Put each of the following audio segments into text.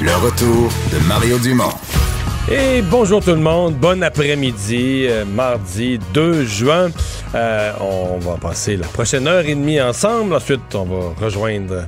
Le retour de Mario Dumont. Et bonjour tout le monde, bon après-midi, euh, mardi 2 juin. Euh, on va passer la prochaine heure et demie ensemble. Ensuite, on va rejoindre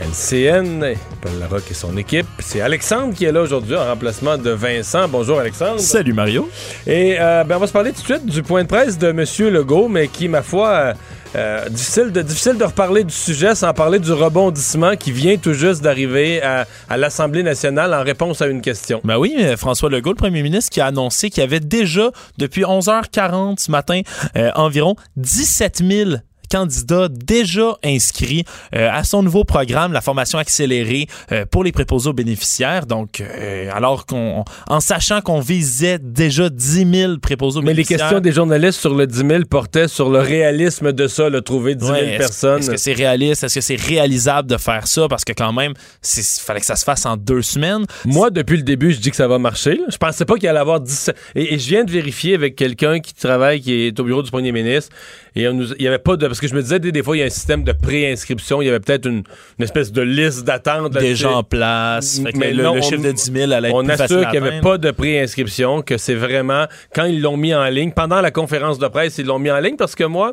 LCN, Paul Larocque et son équipe. C'est Alexandre qui est là aujourd'hui en remplacement de Vincent. Bonjour Alexandre. Salut Mario. Et euh, ben, on va se parler tout de suite du point de presse de M. Legault, mais qui, ma foi, euh, euh, difficile, de, difficile de reparler du sujet sans parler du rebondissement qui vient tout juste d'arriver à, à l'Assemblée nationale en réponse à une question. Ben oui, mais François Legault, le premier ministre, qui a annoncé qu'il y avait déjà, depuis 11h40 ce matin, euh, environ 17 000 candidats déjà inscrits euh, à son nouveau programme, la formation accélérée euh, pour les préposés aux bénéficiaires. Donc, euh, alors qu'on, en sachant qu'on visait déjà 10 000 préposés aux Mais les bénéficiaires. questions des journalistes sur le 10 000 portaient sur le réalisme de ça, le trouver 10 000 Ouais, est-ce- personnes. Est-ce que c'est réaliste? Est-ce que c'est réalisable de faire ça? Parce que quand même, il fallait que ça se fasse en deux semaines. Moi, depuis le début, je dis que ça va marcher. là. Je pensais pas qu'il allait avoir 17. Et, et je viens de vérifier avec quelqu'un qui travaille, qui est au bureau du premier ministre. Et on nous, il y avait pas de. Parce que je me disais, des, des fois, il y a un système de préinscription. Il y avait peut-être une, une espèce de liste d'attente. Déjà en place. Fait que Mais le, non, le on- chiffre de 10 000 allait être On plus assure qu'il n'y avait pas de préinscription, que c'est vraiment quand ils l'ont mis en ligne, pendant la conférence de presse, ils l'ont mis en ligne parce que moi,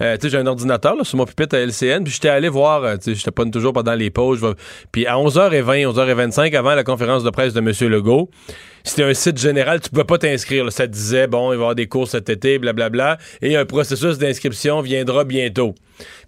euh, tu sais, j'ai un ordinateur là, sur mon pupitre à LCN, puis j'étais allé voir, euh, tu sais, j'étais pas toujours pendant les pauses, puis à 11h20, 11h25 avant la conférence de presse de M. Legault, c'était un site général, tu pouvais pas t'inscrire. Ça disait, bon, il va y avoir des cours cet été, blablabla, et un processus d'inscription viendra bientôt.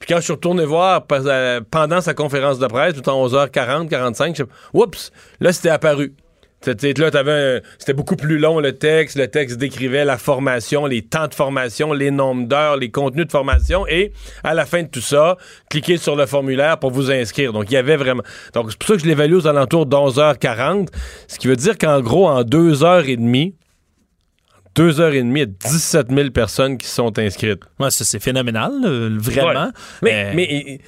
Puis quand je suis retourné voir euh, pendant sa conférence de presse, tout en 11h40, 45, je oups, là, c'était apparu. C'était là, t'avais un- c'était beaucoup plus long le texte. Le texte décrivait la formation, les temps de formation, les nombres d'heures, les contenus de formation. Et à la fin de tout ça, cliquez sur le formulaire pour vous inscrire. Donc, il y avait vraiment. Donc, c'est pour ça que je l'évalue aux alentours d'11h40. Ce qui veut dire qu'en gros, en deux heures et demie, deux heures et demie, il y a 17 000 personnes qui sont inscrites. Ouais, ça, c'est phénoménal, euh, vraiment. Ouais. Mais, mais euh,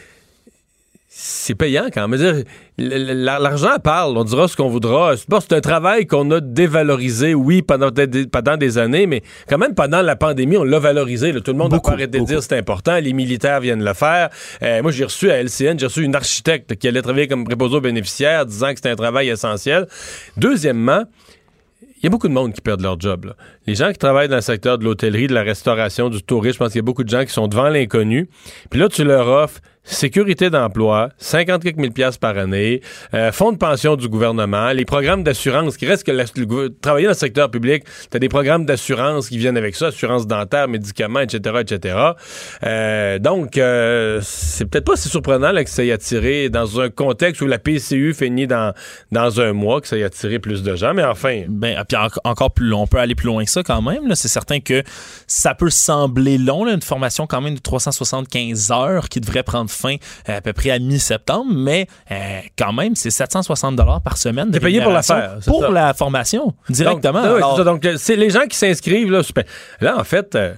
c'est payant quand même. L'argent parle, on dira ce qu'on voudra. C'est un travail qu'on a dévalorisé, oui, pendant, des- pendant des années, mais quand même pendant la pandémie, on l'a valorisé. là. Tout le monde Beaucoup, pas arrêté de dire c'est important. Les militaires viennent le faire. Euh, moi, j'ai reçu à LCN, j'ai reçu une architecte qui allait travailler comme préposé aux bénéficiaires, disant que c'était un travail essentiel. Deuxièmement, il y a beaucoup de monde qui perdent leur job. là. Les gens qui travaillent dans le secteur de l'hôtellerie, de la restauration, du tourisme, je pense qu'il y a beaucoup de gens qui sont devant l'inconnu. Puis là, tu leur offres sécurité d'emploi, 50 quelques mille piastres par année, euh, fonds de pension du gouvernement, les programmes d'assurance, qui reste que travailler dans le secteur public, tu as des programmes d'assurance qui viennent avec ça, assurance dentaire, médicaments, etc., etc. Euh, donc, euh, c'est peut-être pas si surprenant que ça ait attiré dans un contexte où la PCU finit dans, dans un mois, que ça ait attiré plus de gens, mais enfin... Ben, puis en- encore plus long, on peut aller plus loin que ça quand même. C'est certain que ça peut sembler long, une formation quand même de 375 heures qui devrait prendre fin euh, à peu près à mi-septembre, mais euh, quand même, c'est 760 dollars par semaine. T'es payé pour la rémunération faire, c'est Pour ça. la formation, directement. Donc, Alors, euh, c'est les gens qui s'inscrivent. Là, là, en fait, euh,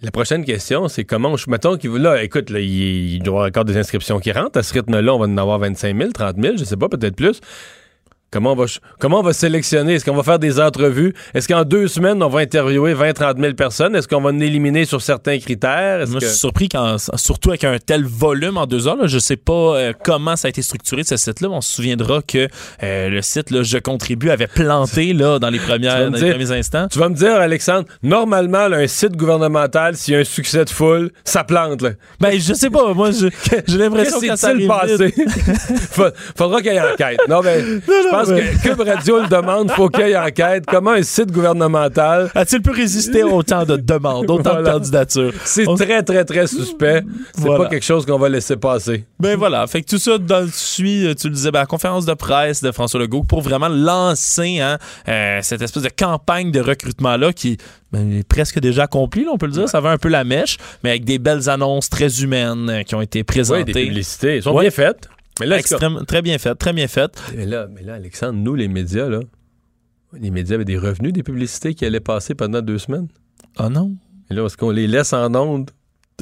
la prochaine question, c'est comment je. Mettons qu'il là, écoute, là, il, il doit y avoir encore des inscriptions qui rentrent. À ce rythme-là, on va en avoir 25 000, 30 000, je sais pas, peut-être plus. Comment on, va, comment on va sélectionner? Est-ce qu'on va faire des entrevues? Est-ce qu'en deux semaines, on va interviewer 20-30 000 personnes? Est-ce qu'on va en éliminer sur certains critères? Moi, que- je suis surpris, quand, surtout avec un tel volume en deux heures. Là, je sais pas euh, comment ça a été structuré, ce site-là. On se souviendra que euh, le site là, Je contribue avait planté là, dans les, premières, premiers instants. Tu vas me dire, Alexandre, normalement, là, un site gouvernemental, s'il y a un succès de foule, ça plante. Là. Ben, je sais pas. Moi, je- j'ai l'impression que ça s'est passé? Faudra qu'il y ait enquête. Non, mais je pense que Cube Radio le demande, faut qu'il y ait enquête. Comment un site gouvernemental A-t-il pu résister autant de demandes, autant Voilà. de candidatures? C'est On- très, très, très suspect. C'est Voilà. pas quelque chose qu'on va laisser passer. Ben voilà, fait que tout ça dans le suit, euh, tu le disais, ben, la conférence de presse de François Legault pour vraiment lancer hein, euh, cette espèce de campagne de recrutement-là qui ben, est presque déjà accomplie, là, on peut le dire. Ça va un peu la mèche, mais avec des belles annonces très humaines euh, qui ont été Oui, présentées. des publicités. Elles sont Ouais. bien faites. Mais là, Extrême- très bien faites, très bien. Mais là, mais là, Alexandre, nous, les médias, là, les médias avaient des revenus des publicités qui allaient passer pendant deux semaines. Oh non, Et là, est-ce qu'on les laisse en ondes?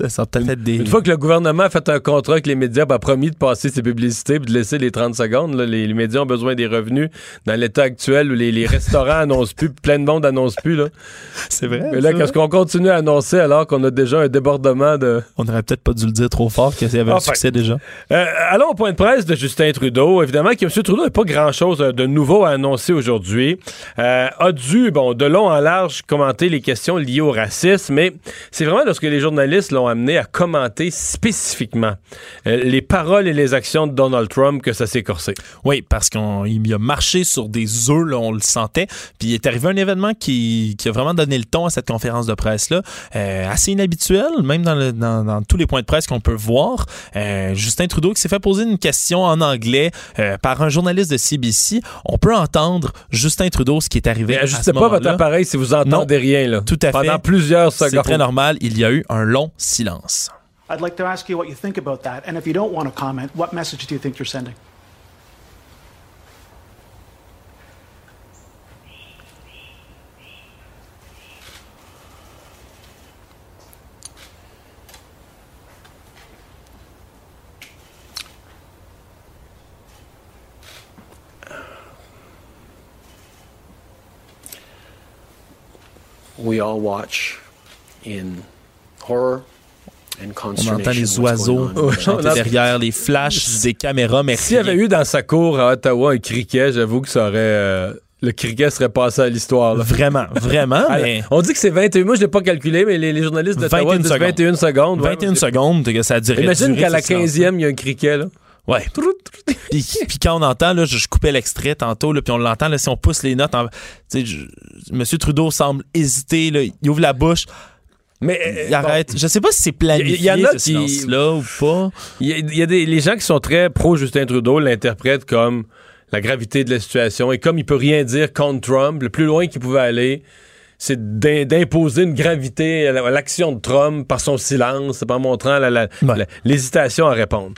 Ça va peut-être être des... Une fois que le gouvernement a fait un contrat avec les médias, ben, a promis de passer ses publicités et de laisser les 30 secondes, là, les, les médias ont besoin des revenus dans l'état actuel où les, les restaurants annoncent plus, plein de monde n'annonce plus. C'est vrai. Mais là, qu'est-ce qu'on continue à annoncer alors qu'on a déjà un débordement de... On n'aurait peut-être pas dû le dire trop fort qu'il y avait un succès déjà. Euh, allons au point de presse de Justin Trudeau. Évidemment que M. Trudeau n'a pas grand-chose euh, de nouveau à annoncer aujourd'hui. Euh, a dû, bon, de long en large, commenter les questions liées au racisme, mais c'est vraiment lorsque les journalistes l'ont amené à commenter spécifiquement euh, les paroles et les actions de Donald Trump que ça s'est corsé. Oui, parce qu'il a marché sur des œufs, là, on le sentait. Puis il est arrivé un événement qui, qui a vraiment donné le ton à cette conférence de presse-là. Euh, assez inhabituel, même dans, le- dans- dans tous les points de presse qu'on peut voir. Euh, Justin Trudeau qui s'est fait poser une question en anglais euh, par un journaliste de CBC. On peut entendre Justin Trudeau, ce qui est arrivé ajustez pas votre appareil si vous entendez rien. Là, Tout à fait. Pendant plusieurs C'est secondes. très normal. Il y a eu un long silence. I'd like to ask you what you think about that. And if you don't want to comment, what message do you think you're sending? we all watch in horror and On entend les oiseaux derrière, les flashs des caméras, mais S'il y avait eu dans sa cour à Ottawa un criquet, j'avoue que ça aurait... euh, le criquet serait passé à l'histoire. Vraiment, vraiment, Ah, mais... On dit que c'est 21. Moi, je l'ai pas calculé, mais les, les journalistes d'Ottawa 21 disent secondes. 21 secondes. ouais. 21 secondes que ça a duré. Imagine qu'à la ce silence. 15e, il y a un criquet. Là. Ouais. Puis, puis quand on entend, là, je, je coupais l'extrait tantôt, là, puis on l'entend, là, si on pousse les notes, en- tu sais, je- Monsieur Trudeau semble hésiter, là, il ouvre la bouche, Mais il arrête. Je sais pas si c'est planifié, Il y en a ce qui- silence-là, ou pas. Il y a, y a des les gens qui sont très pro Justin Trudeau l'interprètent comme la gravité de la situation et comme il peut rien dire contre Trump, le plus loin qu'il pouvait aller, c'est d'im- d'imposer une gravité à la- à l'action de Trump par son silence, par montrant l'hésitation à répondre.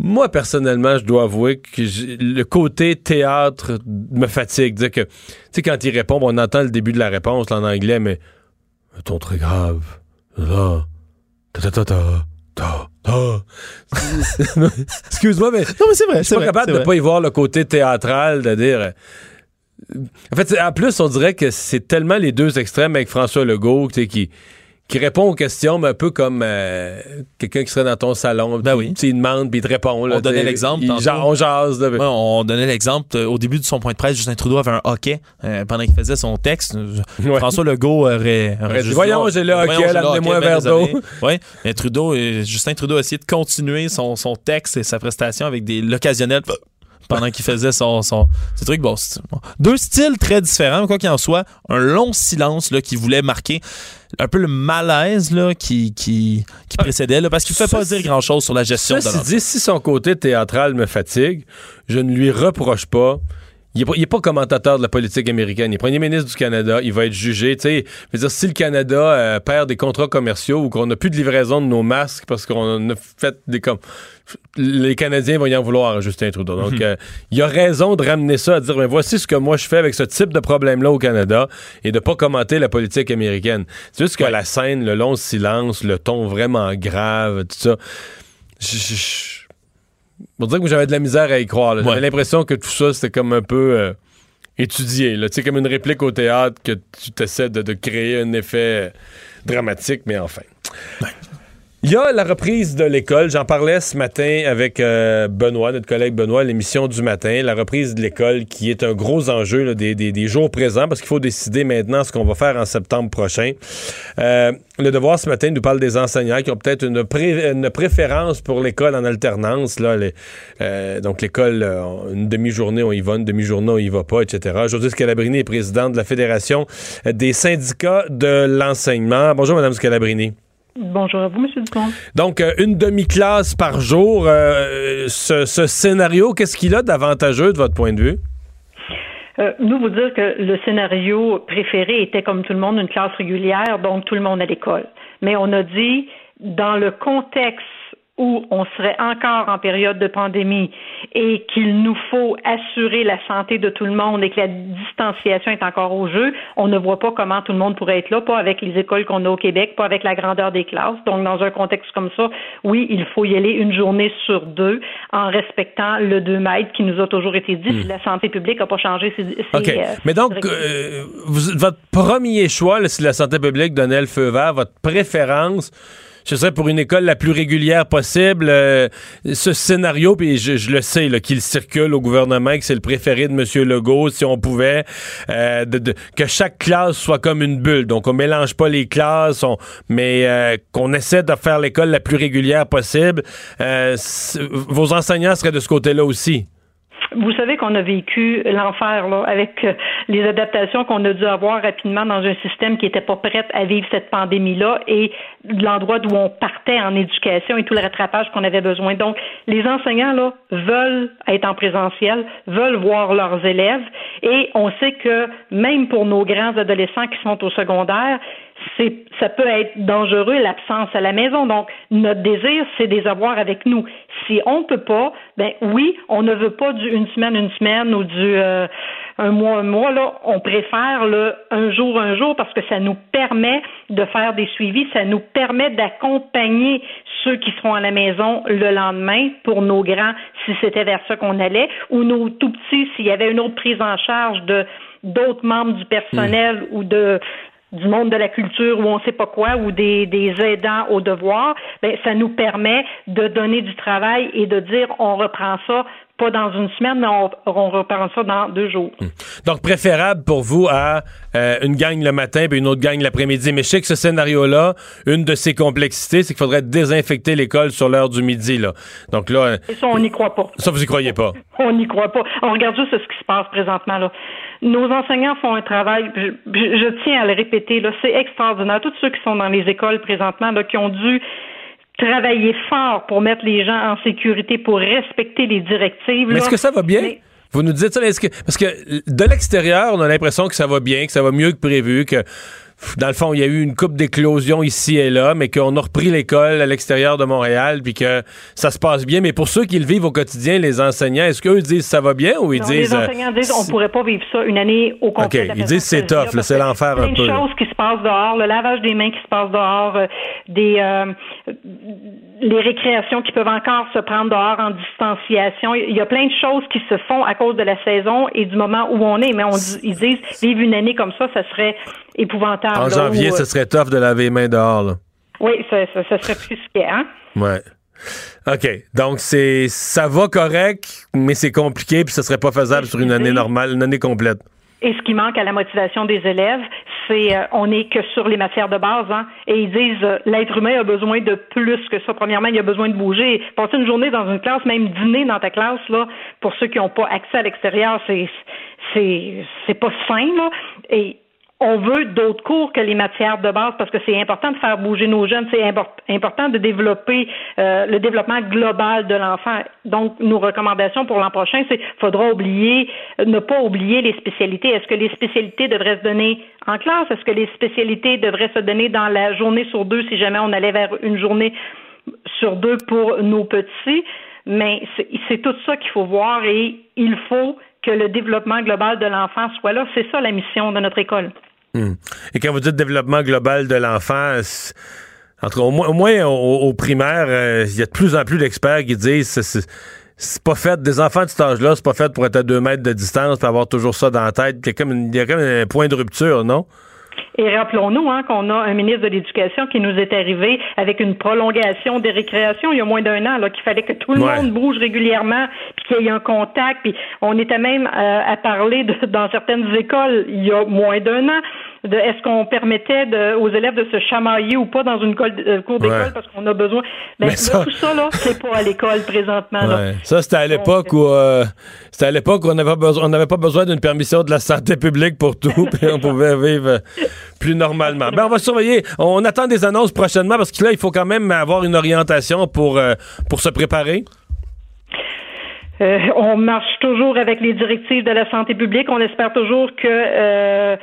Moi, personnellement, je dois avouer que le côté théâtre me fatigue. Dire que, tu sais, quand il répond, on entend le début de la réponse là, en anglais, mais ton très grave. Là, ta ta ta ta ta ta. Excuse-moi, mais Non, mais c'est vrai, je suis pas capable de pas y voir le côté théâtral, de dire. euh, En fait, en plus, on dirait que c'est tellement les deux extrêmes avec François Legault, tu sais, qui qui répond aux questions, mais un peu comme euh, quelqu'un qui serait dans ton salon. Ben oui. tu demande, puis il te répond. là, On donnait l'exemple ja- On jase. là. Ouais, on donnait l'exemple euh, au début de son point de presse, Justin Trudeau avait un hockey euh, pendant qu'il faisait son texte. Ouais. François Legault aurait, Aurait dit, Voyons, j'ai le hockey, amenez-moi un verre d'eau. Ouais, mais Trudeau, euh, Justin Trudeau a essayé de continuer son, son texte et sa prestation avec des l'occasionnel pendant qu'il faisait son, son ce truc. Bon, deux styles très différents, quoi qu'il en soit, un long silence là, qui voulait marquer un peu le malaise là, qui, qui, qui précédait, là, parce qu'il ne fait pas dire grand-chose sur la gestion de dit, si son côté théâtral me fatigue, je ne lui reproche pas. Il n'est pas, commentateur de la politique américaine. Il est premier ministre du Canada. Il va être jugé. Tu sais, je veux dire, si le Canada euh, perd des contrats commerciaux ou qu'on n'a plus de livraison de nos masques parce qu'on a fait des comme les Canadiens vont y en vouloir à Justin Trudeau. Donc, euh, il a raison de ramener ça à dire, mais voici ce que moi je fais avec ce type de problème-là au Canada et de pas commenter la politique américaine. C'est juste que la scène, le long silence, le ton vraiment grave, tout ça. On dirait que j'avais de la misère à y croire. J'avais Ouais. l'impression que tout ça, c'était comme un peu euh, étudié. Tu sais, comme une réplique au théâtre que tu t'essaies de, de créer un effet dramatique, mais enfin. Il y a la reprise de l'école. J'en parlais ce matin avec euh, Benoît, notre collègue Benoît, l'émission du matin. La reprise de l'école qui est un gros enjeu des, des, jours présents parce qu'il faut décider maintenant ce qu'on va faire en septembre prochain. Euh, le devoir ce matin nous parle des enseignants qui ont peut-être une, pré une, préférence pour l'école en alternance. Là, euh, donc l'école, une demi-journée on y va, une demi-journée on y va pas, etc. José Scalabrini est présidente de la Fédération des syndicats de l'enseignement. Bonjour, Madame Scalabrini. Bonjour à vous, M. Dupont. Donc, euh, une demi-classe par jour, euh, ce, ce, scénario, qu'est-ce qu'il a d'avantageux de votre point de vue? Euh, nous, vous dire que le scénario préféré était, comme tout le monde, une classe régulière, donc tout le monde à l'école. Mais on a dit, dans le contexte où on serait encore en période de pandémie et qu'il nous faut assurer la santé de tout le monde et que la distanciation est encore au jeu, on ne voit pas comment tout le monde pourrait être là, pas avec les écoles qu'on a au Québec, pas avec la grandeur des classes. Donc, dans un contexte comme ça, oui, il faut y aller une journée sur deux en respectant le 2 mètres qui nous a toujours été dit si la santé publique n'a pas changé ses, ses OK. Euh, Mais donc, euh, vous, votre premier choix, là, si la santé publique donnait le feu vert, votre préférence, ce serait pour une école la plus régulière possible. Euh, ce scénario, puis je, le sais, qu'il circule au gouvernement, que c'est le préféré de M. Legault, si on pouvait, euh, que chaque classe soit comme une bulle. Donc, on mélange pas les classes, mais euh, qu'on essaie de faire l'école la plus régulière possible. Vos enseignants seraient de ce côté-là aussi. Vous savez qu'on a vécu l'enfer là, avec euh, les adaptations qu'on a dû avoir rapidement dans un système qui n'était pas prêt à vivre cette pandémie-là et l'endroit d'où on partait en éducation et tout le rattrapage qu'on avait besoin. Donc, les enseignants là veulent être en présentiel, veulent voir leurs élèves et on sait que même pour nos grands adolescents qui sont au secondaire, c'est, ça peut être dangereux l'absence à la maison. Donc, notre désir, c'est de les avoir avec nous. Si on ne peut pas, ben oui, on ne veut pas du une semaine, une semaine ou du euh, un mois, un mois. Là, on préfère le un jour, un jour parce que ça nous permet de faire des suivis, ça nous permet d'accompagner ceux qui seront à la maison le lendemain pour nos grands, si c'était vers ça qu'on allait, ou nos tout petits, s'il y avait une autre prise en charge de d'autres membres du personnel mmh. ou de du monde de la culture ou on sait pas quoi ou des, des aidants au devoir, ben ça nous permet de donner du travail et de dire on reprend ça pas dans une semaine, mais on, on reprend ça dans deux jours. Hum. Donc, préférable pour vous à euh, une gang le matin et une autre gang l'après-midi. Mais je sais que ce scénario-là, une de ses complexités, c'est qu'il faudrait désinfecter l'école sur l'heure du midi. Là. Donc là... Et ça, on n'y croit pas. Ça, vous y croyez pas? on n'y croit pas. On regarde juste ce qui se passe présentement. là. Nos enseignants font un travail, je, je tiens à le répéter, là, c'est extraordinaire. Tous ceux qui sont dans les écoles présentement, là, qui ont dû travailler fort pour mettre les gens en sécurité, pour respecter les directives. Mais est-ce que ça va bien? Mais... Vous nous dites ça, est-ce que, parce que de l'extérieur, on a l'impression que ça va bien, que ça va mieux que prévu, que dans le fond, il y a eu une coupe d'éclosion ici et là, mais qu'on a repris l'école à l'extérieur de Montréal, puis que ça se passe bien. Mais pour ceux qui le vivent au quotidien, les enseignants, est-ce qu'eux disent ça va bien ou ils non, disent... Les enseignants disent on pourrait pas vivre ça une année au complet. OK, ils disent c'est tough, c'est l'enfer un peu. Il y a choses qui se passent dehors, le lavage des mains qui se passe dehors, euh, des... Euh, les récréations qui peuvent encore se prendre dehors en distanciation. Il y a plein de choses qui se font à cause de la saison et du moment où on est. Mais on ils disent, vivre une année comme ça, ça serait épouvantable. En janvier, où, ce serait tough de laver les mains dehors. Là. Oui, ça, ça, ça serait plus hein? Ouais. OK. Donc, c'est ça va correct, mais c'est compliqué, puis ce serait pas faisable sur une année normale, une année complète. Et ce qui manque à la motivation des élèves, c'est euh, on n'est que sur les matières de base, hein, et ils disent euh, l'être humain a besoin de plus que ça. Premièrement, il a besoin de bouger. Passer une journée dans une classe, même dîner dans ta classe, là, pour ceux qui n'ont pas accès à l'extérieur, c'est c'est c'est pas sain, là. Et on veut d'autres cours que les matières de base parce que c'est important de faire bouger nos jeunes, c'est important de développer euh, le développement global de l'enfant. Donc, nos recommandations pour l'an prochain, c'est faudra oublier, ne pas oublier les spécialités. Est-ce que les spécialités devraient se donner en classe? Est-ce que les spécialités devraient se donner dans la journée sur deux si jamais on allait vers une journée sur deux pour nos petits? Mais c'est tout ça qu'il faut voir et il faut que le développement global de l'enfant soit là. C'est ça la mission de notre école. Hum. Et quand vous dites développement global de l'enfant, entre au moins, au, moins au, au primaire, il euh, y a de plus en plus d'experts qui disent c'est pas fait, des enfants de cet âge-là, c'est pas fait pour être à deux mètres de distance, pour avoir toujours ça dans la tête. Il y a comme, il y a comme un point de rupture, non? Et rappelons-nous hein, qu'on a un ministre de l'Éducation qui nous est arrivé avec une prolongation des récréations il y a moins d'un an, qu'il fallait que tout le Ouais. monde bouge régulièrement, puis qu'il y ait un contact, puis on était même euh, à parler de, dans certaines écoles il y a moins d'un an de est-ce qu'on permettait de, aux élèves de se chamailler ou pas dans une euh, cour d'école Ouais. parce qu'on a besoin? Ben, Mais là, ça- tout ça là, c'est pas à l'école présentement. là. Ça, c'était à l'époque où euh, c'était à l'époque où on n'avait pas besoin, pas d'une permission de la santé publique pour tout, puis on pouvait vivre euh, plus normalement. Ben, on va surveiller. On attend des annonces prochainement parce que là, il faut quand même avoir une orientation pour euh, pour se préparer. Euh, on marche toujours avec les directives de la santé publique. On espère toujours que euh,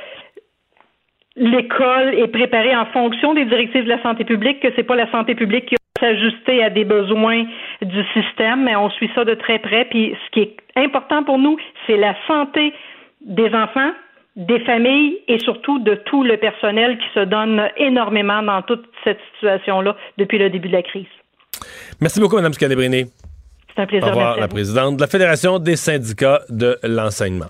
l'école est préparée en fonction des directives de la santé publique, que c'est pas la santé publique qui va s'ajuster à des besoins du système, mais on suit ça de très près. Puis ce qui est important pour nous, c'est la santé des enfants, des familles et surtout de tout le personnel qui se donne énormément dans toute cette situation-là depuis le début de la crise. Merci beaucoup, Mme Scalabrini. C'est un Au plaisir. revoir, merci à la vous. présidente de la Fédération des syndicats de l'enseignement.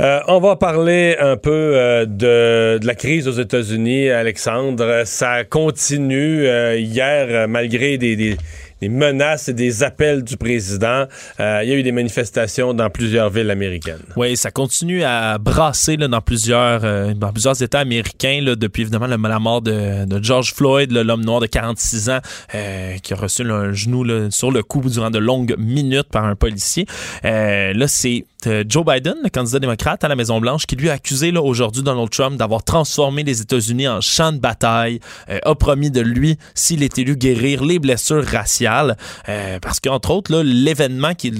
Euh, on va parler un peu euh, de, la crise aux États-Unis, Alexandre. Ça continue euh, hier, malgré des, menaces et des appels du président. il y a eu des manifestations dans plusieurs villes américaines. Oui, ça continue à brasser là, dans, plusieurs, dans plusieurs États américains là, depuis évidemment la mort de, George Floyd, l'homme noir de 46 ans qui a reçu un genou sur le cou durant de longues minutes par un policier. Là, c'est Joe Biden, le candidat démocrate à la Maison-Blanche, qui lui a accusé aujourd'hui Donald Trump d'avoir transformé les États-Unis en champ de bataille, euh, a promis de lui, s'il est élu, guérir les blessures raciales. Euh, parce qu'entre autres, l'événement qui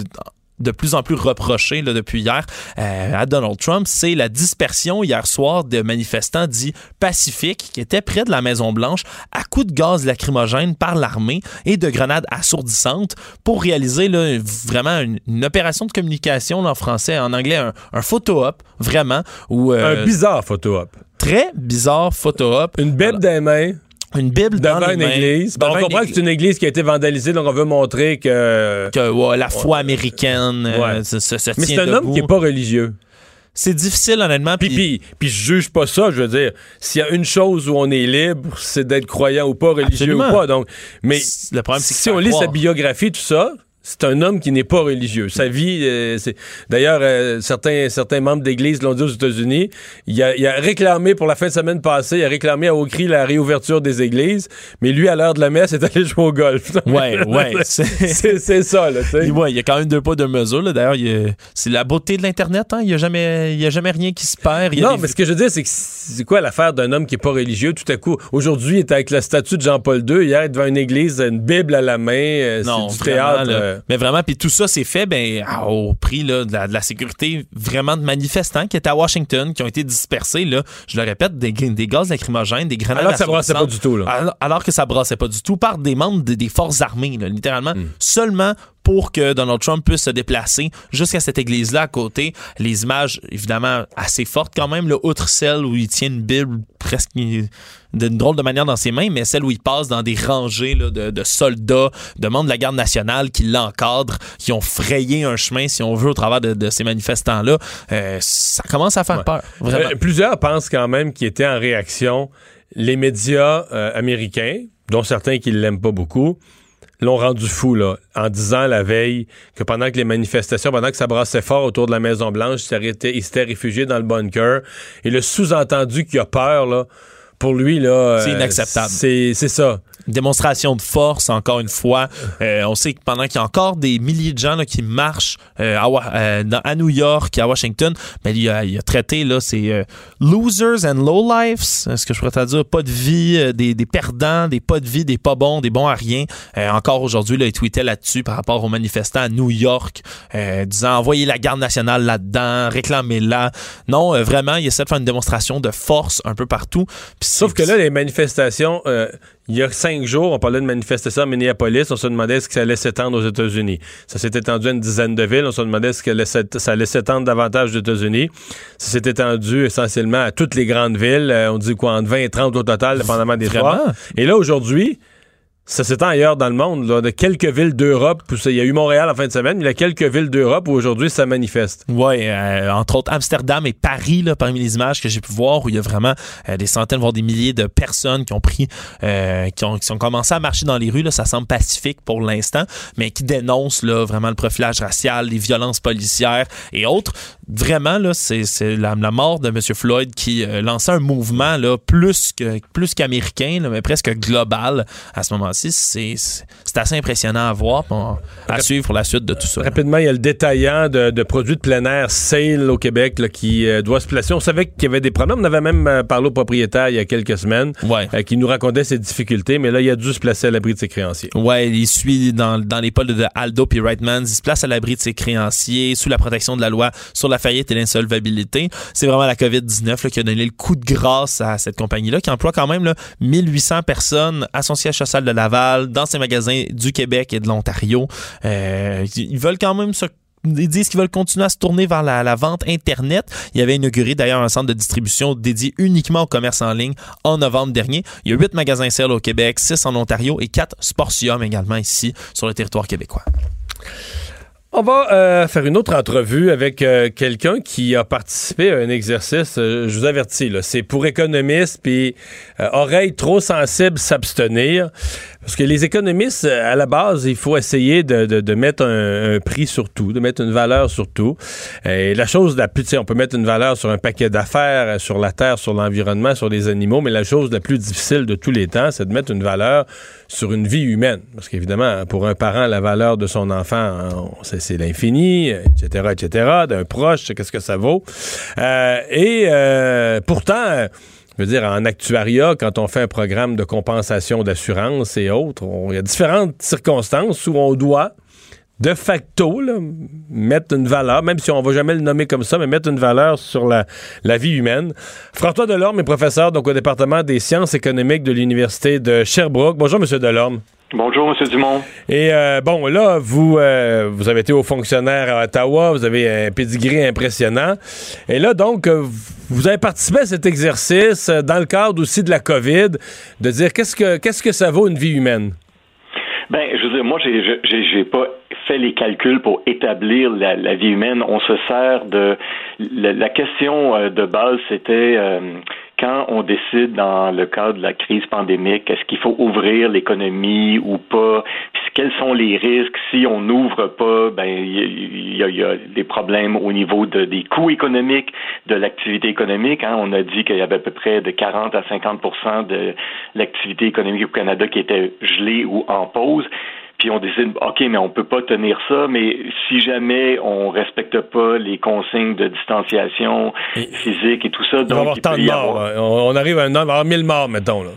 de plus en plus reproché là, depuis hier euh, à Donald Trump, c'est la dispersion hier soir de manifestants dits pacifiques qui étaient près de la Maison-Blanche à coups de gaz lacrymogène par l'armée et de grenades assourdissantes pour réaliser là, vraiment une, une opération de communication là, en français, en anglais, un, un photo-op, vraiment. Où, euh, un bizarre photo-op. Très bizarre photo-op. Une Bible des mains. Une Bible devant dans les une mains. église. Devant on comprend que c'est une église qui a été vandalisée, donc on veut montrer que. que ouais, la foi américaine euh, Ouais. se, se- se Mais c'est un homme qui est pas religieux. C'est difficile, honnêtement. Puis, puis, puis je juge pas ça, je veux dire. S'il y a une chose où on est libre, c'est d'être croyant ou pas, religieux Absolument. ou pas. Donc, mais le problème, c'est si on lit croire. sa biographie, tout ça, c'est un homme qui n'est pas religieux. Sa vie, euh, c'est d'ailleurs euh, certains certains membres d'église l'ont dit aux États-Unis. Il a, il a réclamé pour la fin de semaine passée, il a réclamé à haut cri la réouverture des églises, mais lui à l'heure de la messe est allé jouer au golf. Ouais, ouais. c'est ça là. tu sais. Ouais, il y a quand même deux pas deux mesures. là. D'ailleurs, y c'est la beauté de l'Internet. Hein? Il n'y a, jamais- il y a jamais rien qui se perd. Il y a Non, des- mais ce que je veux dire, c'est que c'est quoi l'affaire d'un homme qui est pas religieux? Tout à coup? Aujourd'hui, il est avec la statue de Jean-Paul II, hier, il est devant une église, une Bible à la main, euh, c'est du théâtre. là. Euh, Mais vraiment, puis tout ça s'est fait ben, au prix là, de, la, de la sécurité vraiment de manifestants qui étaient à Washington, qui ont été dispersés, là, je le répète, des, des gaz lacrymogènes, des grenades Alors que ça brassait pas du tout, là. Alors, alors que ça brassait pas du tout par des membres de- des forces armées, là, littéralement, Hmm. seulement pour que Donald Trump puisse se déplacer jusqu'à cette église-là à côté. Les images, évidemment, assez fortes quand même, là, outre celle où il tient une Bible presque d'une drôle de manière dans ses mains, mais celle où il passe dans des rangées là, de, de soldats, de membres de la garde nationale qui l'encadrent, qui ont frayé un chemin, si on veut, au travers de, de ces manifestants-là. Euh, ça commence à faire peur, vraiment. Euh, plusieurs pensent quand même qu'il était en réaction. Les médias euh, américains, dont certains qui l'aiment pas beaucoup, l'ont rendu fou là, en disant la veille que pendant que les manifestations, pendant que ça brassait fort autour de la Maison Blanche, il s'était- il s'était réfugié dans le bunker. Et le sous-entendu qu'il a peur là, pour lui là, C'est euh, inacceptable. C'est c'est ça. Démonstration de force, encore une fois. Euh, on sait que pendant qu'il y a encore des milliers de gens là, qui marchent euh, à, euh, à New York, à Washington, ben, il, a, il a traité là, euh, losers and lowlifes, est-ce que je pourrais dire, pas de vie, des, des perdants, des pas de vie, des pas bons, des bons à rien? Encore aujourd'hui, il tweetait là-dessus par rapport aux manifestants à New York, disant envoyez la garde nationale là-dedans, réclamez-la. Non, vraiment, il essaie de faire une démonstration de force un peu partout. Sauf que là, les manifestations, il y a cinq jours, on parlait de manifestations à Minneapolis, on se demandait est-ce que ça allait s'étendre aux États-Unis. Ça s'est étendu à une dizaine de villes, on se demandait est-ce que ça allait s'étendre davantage aux États-Unis. Ça s'est étendu essentiellement à toutes les grandes villes. Euh, on dit quoi, entre 20 et 30 au total, dépendamment des Vraiment? soirs. Et là, aujourd'hui, Ça s'étend ailleurs dans le monde, là, de quelques villes d'Europe. Il y a eu Montréal en fin de semaine, mais il y a quelques villes d'Europe où aujourd'hui ça manifeste. Oui, entre autres Amsterdam et Paris, parmi les images que j'ai pu voir, où il y a vraiment euh, des centaines, voire des milliers de personnes qui ont pris, euh, qui, ont, commencé à marcher dans les rues. Ça semble pacifique pour l'instant, mais qui dénoncent vraiment le profilage racial, les violences policières et autres. Vraiment, là, c'est la, la mort de M. Floyd qui euh, lançait un mouvement là, plus que plus qu'américain, mais presque global à ce moment-ci. C'est assez impressionnant à voir, on- à suivre pour la suite de tout ça. Rapidement, il y a le détaillant de, de produits de plein air Sale au Québec là, qui euh, doit se placer. On savait qu'il y avait des problèmes. On avait même euh, parlé au propriétaire il y a quelques semaines Ouais. euh, qui nous racontait ses difficultés, mais là, il a dû se placer à l'abri de ses créanciers. Ouais, il suit dans, dans les pas de Aldo puis Reitmans. Il se place à l'abri de ses créanciers, sous la protection de la loi sur la faillite et l'insolvabilité. C'est vraiment la COVID-19 là, qui a donné le coup de grâce à cette compagnie-là, qui emploie quand même là, 1800 personnes à son siège social de Laval, dans ses magasins du Québec et de l'Ontario. Euh, ils veulent quand même se ils disent qu'ils veulent continuer à se tourner vers la, vente Internet. Il avait inauguré d'ailleurs un centre de distribution dédié uniquement au commerce en ligne en novembre dernier. Il y a huit magasins Sale au Québec, six en Ontario et quatre Sportium également ici sur le territoire québécois. On va euh, faire une autre entrevue avec euh, quelqu'un qui a participé à un exercice. euh, je vous avertis, c'est pour économistes puis oreilles trop sensibles s'abstenir. Parce que les économistes, euh, à la base, il faut essayer de, de- de mettre un, un prix sur tout, de mettre une valeur sur tout. Et la chose la plus, on peut mettre une valeur sur un paquet d'affaires, euh, sur la terre, sur l'environnement, sur les animaux, mais la chose la plus difficile de tous les temps, c'est de mettre une valeur sur une vie humaine. Parce qu'évidemment, pour un parent, la valeur de son enfant, c'est l'infini, etc., etc., d'un proche, qu'est-ce que ça vaut. Euh, et euh, pourtant, je veux dire, en actuariat, quand on fait un programme de compensation d'assurance et autres, il y a différentes circonstances où on doit, de facto, mettre une valeur, même si on va jamais le nommer comme ça, mais mettre une valeur sur la, la vie humaine. François Delorme est professeur donc, au département des sciences économiques de l'Université de Sherbrooke. Bonjour, Monsieur Delorme. Bonjour, M. Dumont. Et euh, bon, là, vous, euh, vous avez été haut fonctionnaire à Ottawa, vous avez un pedigree impressionnant. Et là, donc, euh, vous avez participé à cet exercice dans le cadre aussi de la COVID, de dire qu'est-ce que qu'est-ce que ça vaut une vie humaine? Ben, je veux dire, moi, j'ai, j'ai, j'ai pas fait les calculs pour établir la, la vie humaine. On se sert de la, la question de base, c'était euh, quand on décide dans le cadre de la crise pandémique, est-ce qu'il faut ouvrir l'économie ou pas? Quels sont les risques? Si on n'ouvre pas Ben, il y, a- des problèmes au niveau de, des coûts économiques de l'activité économique. Hein. On a dit qu'il y avait à peu près de 40 à 50% de l'activité économique au Canada qui était gelée ou en pause. Puis on décide, OK, mais on peut pas tenir ça, mais si jamais on respecte pas les consignes de distanciation physique et tout ça, Il va donc avoir il tant peut de y morts. avoir-. On, arrive à un va avoir 1000 morts, mettons. Là.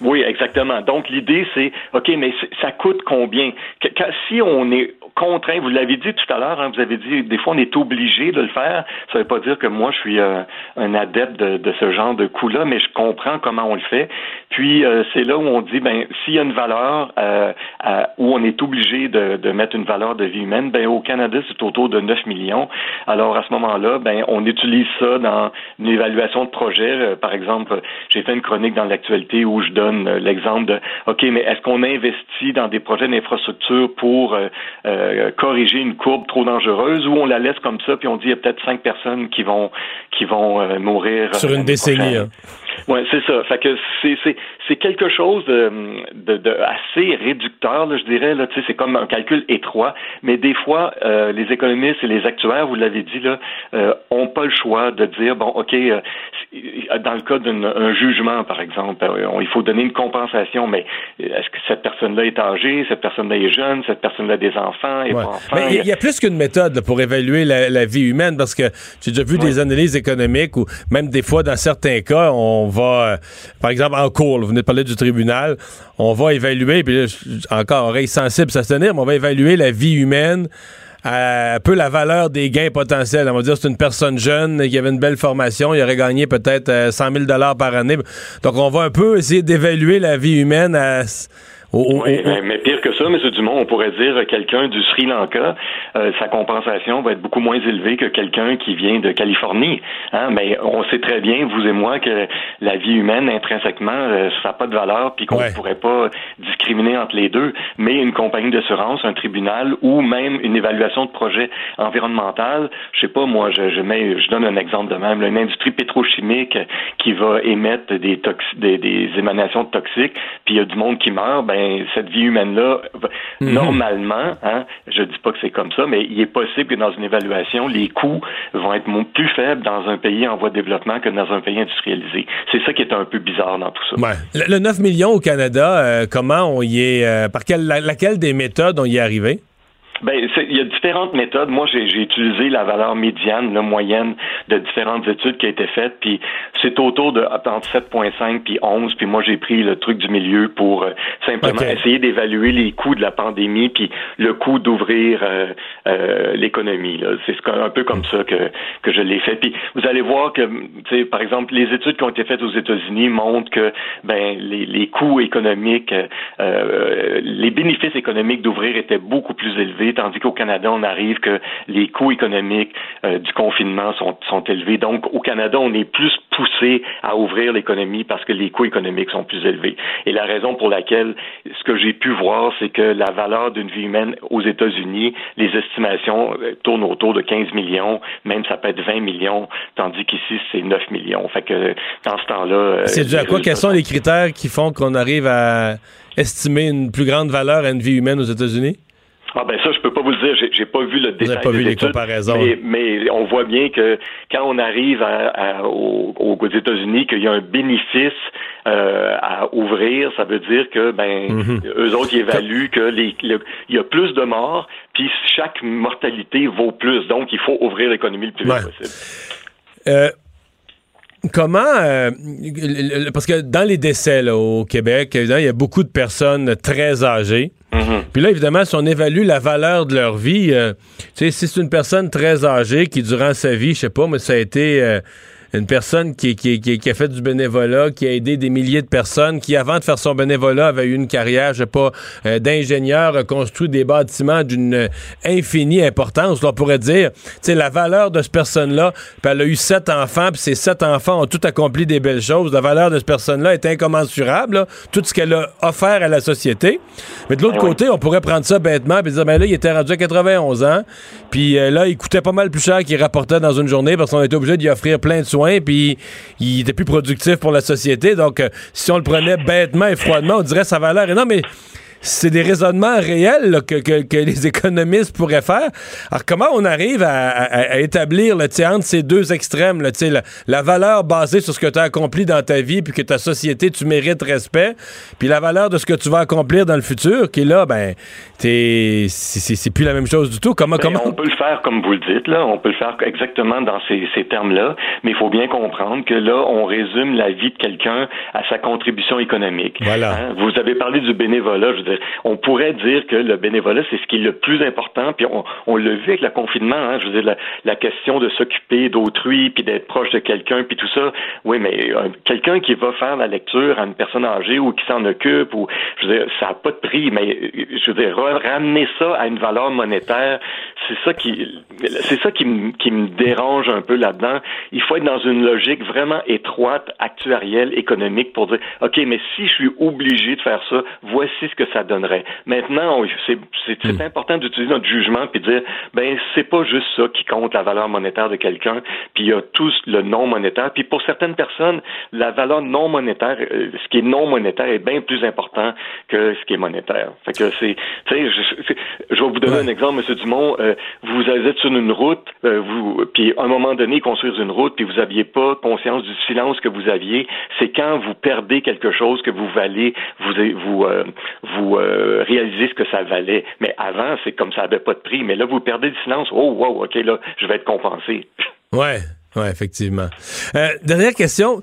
oui, exactement. Donc l'idée c'est, ok, mais ça coûte combien? Que- que- Si on est contraint, vous l'avez dit tout à l'heure, hein, vous avez dit des fois on est obligé de le faire. Ça veut pas dire que moi je suis euh, un adepte de, ce genre de coût-là, mais je comprends comment on le fait. Puis euh, c'est là où on dit, ben s'il y a une valeur euh, où on est obligé de, de mettre une valeur de vie humaine, ben au Canada c'est autour de 9 millions. Alors à ce moment-là, ben on utilise ça dans une évaluation de projet. Euh, par exemple, j'ai fait une chronique dans l'actualité où je donne euh, l'exemple de, ok, mais est-ce qu'on investit dans des projets d'infrastructure pour euh, euh, corriger une courbe trop dangereuse ou on la laisse comme ça puis on dit il y a peut-être cinq personnes qui vont qui vont euh, mourir Sur euh, une décennie. hein. Oui, c'est ça. Fait que c'est, c'est, c'est quelque chose de, de, de assez réducteur, là, je dirais. Là, Tu sais, c'est comme un calcul étroit. Mais des fois, euh, les économistes et les actuaires, vous l'avez dit, là, euh, ont pas le choix de dire bon, ok, euh, dans le cas d'un jugement, par exemple, euh, on- il faut donner une compensation, mais est-ce que cette personne-là est âgée, cette personne-là est jeune, cette personne-là a des enfants, est Ouais. pas enfant, Mais il y a- il y, a plus qu'une méthode là, pour évaluer la, la vie humaine parce que j'ai déjà vu des analyses économiques où même des fois dans certains cas on va euh, par exemple en cours, vous venez de parler du tribunal, on va évaluer puis encore oreille sensible ça se tenir, mais on va évaluer la vie humaine à un peu la valeur des gains potentiels. On va dire c'est une personne jeune qui avait une belle formation, il aurait gagné peut-être euh, 100 000 dollars par année. Donc on va un peu essayer d'évaluer la vie humaine à Oui, mais, mais, pire que ça, M. Dumont, on pourrait dire quelqu'un du Sri Lanka, euh, sa compensation va être beaucoup moins élevée que quelqu'un qui vient de Californie. Hein? Mais on sait très bien, vous et moi, que la vie humaine, intrinsèquement, euh, ça n'a pas de valeur, puis qu'on ne pourrait pas discriminer entre les deux. Mais une compagnie d'assurance, un tribunal ou même une évaluation de projet environnemental, je sais pas, moi, je, je, mets, je donne un exemple de même, une industrie pétrochimique qui va émettre des, des, des émanations toxiques, puis il y a du monde qui meurt, ben ben, cette vie humaine-là, mhm. normalement, hein, je dis pas que c'est comme ça, mais il est possible que dans une évaluation, les coûts vont être plus faibles dans un pays en voie de développement que dans un pays industrialisé. C'est ça qui est un peu bizarre dans tout ça. Le, 9 millions au Canada, euh, comment on y est, euh, par quelle, laquelle des méthodes on y est arrivé? Ben, il y a différentes méthodes. Moi, j'ai utilisé la valeur médiane, la moyenne de différentes études qui a été faites, puis c'est autour de entre 7.5 puis 11, puis moi j'ai pris le truc du milieu pour euh, simplement essayer d'évaluer les coûts de la pandémie puis le coût d'ouvrir euh, euh, l'économie. C'est un peu comme ça que que je l'ai fait. Puis vous allez voir que, par exemple, les études qui ont été faites aux États-Unis montrent que ben les, les coûts économiques, les bénéfices économiques d'ouvrir étaient beaucoup plus élevés tandis qu'au Canada, on arrive que les coûts économiques euh, du confinement sont, sont élevés. Donc, au Canada, on est plus poussé à ouvrir l'économie parce que les coûts économiques sont plus élevés. Et la raison pour laquelle, ce que j'ai pu voir, c'est que la valeur d'une vie humaine aux États-Unis, les estimations euh, tournent autour de 15 millions, même ça peut être 20 millions, tandis qu'ici, c'est 9 millions. Fait que dans ce temps-là... Euh, c'est dû à quoi? Quels sont les critères qui font qu'on arrive à estimer une plus grande valeur à une vie humaine aux États-Unis? Ah ben ça, je peux pas vous le dire. J'ai, pas vu le détail. Vous n'avez pas vu les comparaisons. Mais, on voit bien que quand on arrive à, aux, États-Unis, qu'il y a un bénéfice euh, à ouvrir, ça veut dire que ben mhm. eux autres ils évaluent que les, il y a plus de morts, puis chaque mortalité vaut plus. Donc il faut ouvrir l'économie le plus vite possible. Euh, comment, euh, parce que dans les décès là, au Québec, il y a beaucoup de personnes très âgées. Mm-hmm. Puis là, évidemment, si on évalue la valeur de leur vie, euh, si c'est une personne très âgée qui, durant sa vie, je sais pas, mais ça a été euh, une personne qui, qui, qui, a fait du bénévolat, qui a aidé des milliers de personnes, qui avant de faire son bénévolat avait eu une carrière, je sais pas, euh, d'ingénieur, a construit des bâtiments d'une infinie importance. on pourrait dire, tu sais, la valeur de cette personne-là, puis elle a eu sept enfants, puis ces sept enfants ont tout accompli des belles choses. La valeur de cette personne-là est incommensurable, tout ce qu'elle a offert à la société. Mais de l'autre côté, on pourrait prendre ça bêtement et dire, ben là, il était rendu à 91 ans, puis euh, là, il coûtait pas mal plus cher qu'il rapportait dans une journée parce qu'on était obligé d'y offrir plein de soins puis il était plus productif pour la société. Donc, euh, si on le prenait bêtement et froidement, on dirait sa valeur est non, mais c'est des raisonnements réels que, que, les économistes pourraient faire. Alors, comment on arrive à, établir le entre ces deux extrêmes, là, la, la valeur basée sur ce que tu as accompli dans ta vie, puis que ta société, tu mérites respect, puis la valeur de ce que tu vas accomplir dans le futur, qui là, ben, c'est plus la même chose du tout. Comment, ben, comment... On peut le faire comme vous le dites, là. On peut le faire exactement dans ces, ces termes-là, mais il faut bien comprendre que là, on résume la vie de quelqu'un à sa contribution économique. Voilà. Hein? Vous avez parlé du bénévolat. Je on pourrait dire que le bénévolat, c'est ce qui est le plus important, puis on, on l'a avec le confinement, hein, je la, question de s'occuper d'autrui, puis d'être proche de quelqu'un, puis tout ça. Oui, mais euh, quelqu'un qui va faire la lecture à une personne âgée ou qui s'en occupe, ou je ça n'a pas de prix, mais je veux dire, ramener ça à une valeur monétaire, c'est ça qui ça qui, qui me dérange un peu là-dedans. Il faut être dans une logique vraiment étroite, actuarielle, économique pour dire OK, mais si je suis obligé de faire ça, voici ce que ça donnerait. Maintenant, c'est hmm. important d'utiliser notre jugement puis dire ben c'est pas juste ça qui compte la valeur monétaire de quelqu'un, puis il y a tout le non monétaire. Puis pour certaines personnes, la valeur non monétaire, euh, ce qui est non monétaire est bien plus important que ce qui est monétaire. Fait que c'est, tu sais, je, je, vais vous donner un exemple, Monsieur Dumont. Euh, vous êtes sur une route, euh, vous, puis à un moment donné, construire une route, puis vous n'aviez pas conscience du silence que vous aviez. C'est quand vous perdez quelque chose que vous valez, vous vous euh, vous euh, réalisez ce que ça valait. Mais avant, c'est comme ça n'avait pas de prix. Mais là, vous perdez le silence. Oh wow, ok, là, je vais être compensé. Ouais. Oui, effectivement. dernière question.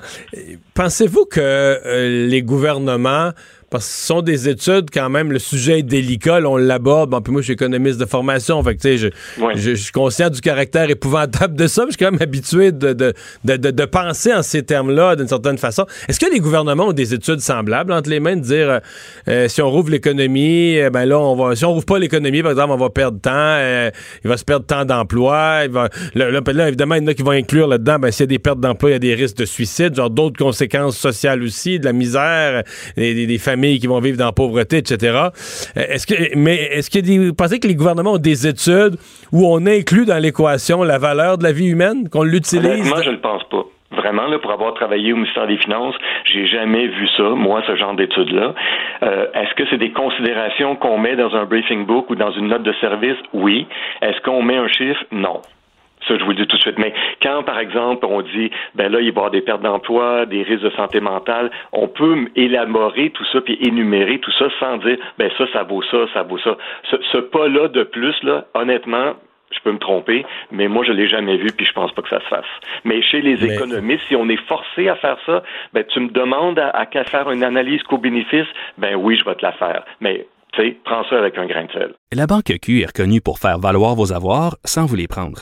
Pensez-vous que les gouvernements parce que ce sont des études, quand même, le sujet est délicat, là, on l'aborde. Bon, puis moi, je suis économiste de formation, fait que, tu sais, je, je, je suis conscient du caractère épouvantable de ça, mais je suis quand même habitué de, de, de, penser en ces termes-là d'une certaine façon. Est-ce que les gouvernements ont des études semblables entre les mains de dire euh, euh, si on rouvre l'économie, euh, ben là, on va, si on rouvre pas l'économie, par exemple, on va perdre temps, euh, il va se perdre tant d'emplois, là, là, évidemment, il y en a qui vont inclure là-dedans, ben, s'il y a des pertes d'emploi, il y a des risques de suicide, genre d'autres conséquences sociales aussi, de la misère, des, des- des familles qui vont vivre dans la pauvreté, etc. Euh, Est-ce que, mais est-ce que vous pensez que les gouvernements ont des études où on inclut dans l'équation la valeur de la vie humaine, qu'on l'utilise? Honnêtement, je ne le pense pas. Vraiment, pour avoir travaillé au ministère des Finances, j'ai jamais vu ça, moi, ce genre d'études-là. Euh, Est-ce que c'est des considérations qu'on met dans un briefing book ou dans une note de service? Oui. Est-ce qu'on met un chiffre? Non. Ça, je vous le dis tout de suite. Mais quand, par exemple, on dit, ben là, il va y avoir des pertes d'emploi, des risques de santé mentale, on peut élaborer tout ça puis énumérer tout ça sans dire, ben ça, ça vaut ça, ça vaut ça. Ce, ce pas-là de plus, là, honnêtement, je peux me tromper, mais moi, je l'ai jamais vu, puis je pense pas que ça se fasse. Mais chez les Mais- économistes, si on est forcé à faire ça, ben tu me demandes à, à faire une analyse co-bénéfice, ben oui, je vais te la faire. Mais tu sais, prends ça avec un grain de sel. La Banque Q est reconnue pour faire valoir vos avoirs sans vous les prendre.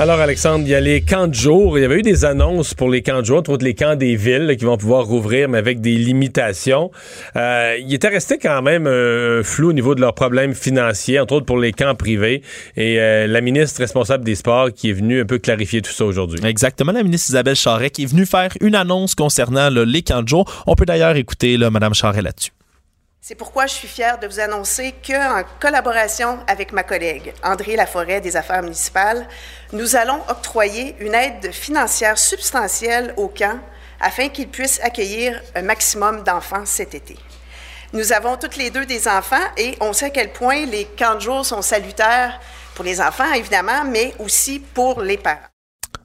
Alors, Alexandre, il y a les camps de jour. Il y avait eu des annonces pour les camps de jour, entre autres les camps des villes là, qui vont pouvoir rouvrir, mais avec des limitations. Euh, il était resté quand même flou au niveau de leurs problèmes financiers, entre autres pour les camps privés. Et euh, la ministre responsable des sports qui est venue un peu clarifier tout ça aujourd'hui. Exactement, la ministre Isabelle Charret qui est venue faire une annonce concernant là, les camps de jour. On peut d'ailleurs écouter là, Mme Charret là-dessus. C'est pourquoi je suis fière de vous annoncer qu'en collaboration avec ma collègue André Laforêt des Affaires municipales, nous allons octroyer une aide financière substantielle aux camps afin qu'ils puissent accueillir un maximum d'enfants cet été. Nous avons toutes les deux des enfants et on sait à quel point les camps de jour sont salutaires pour les enfants, évidemment, mais aussi pour les parents.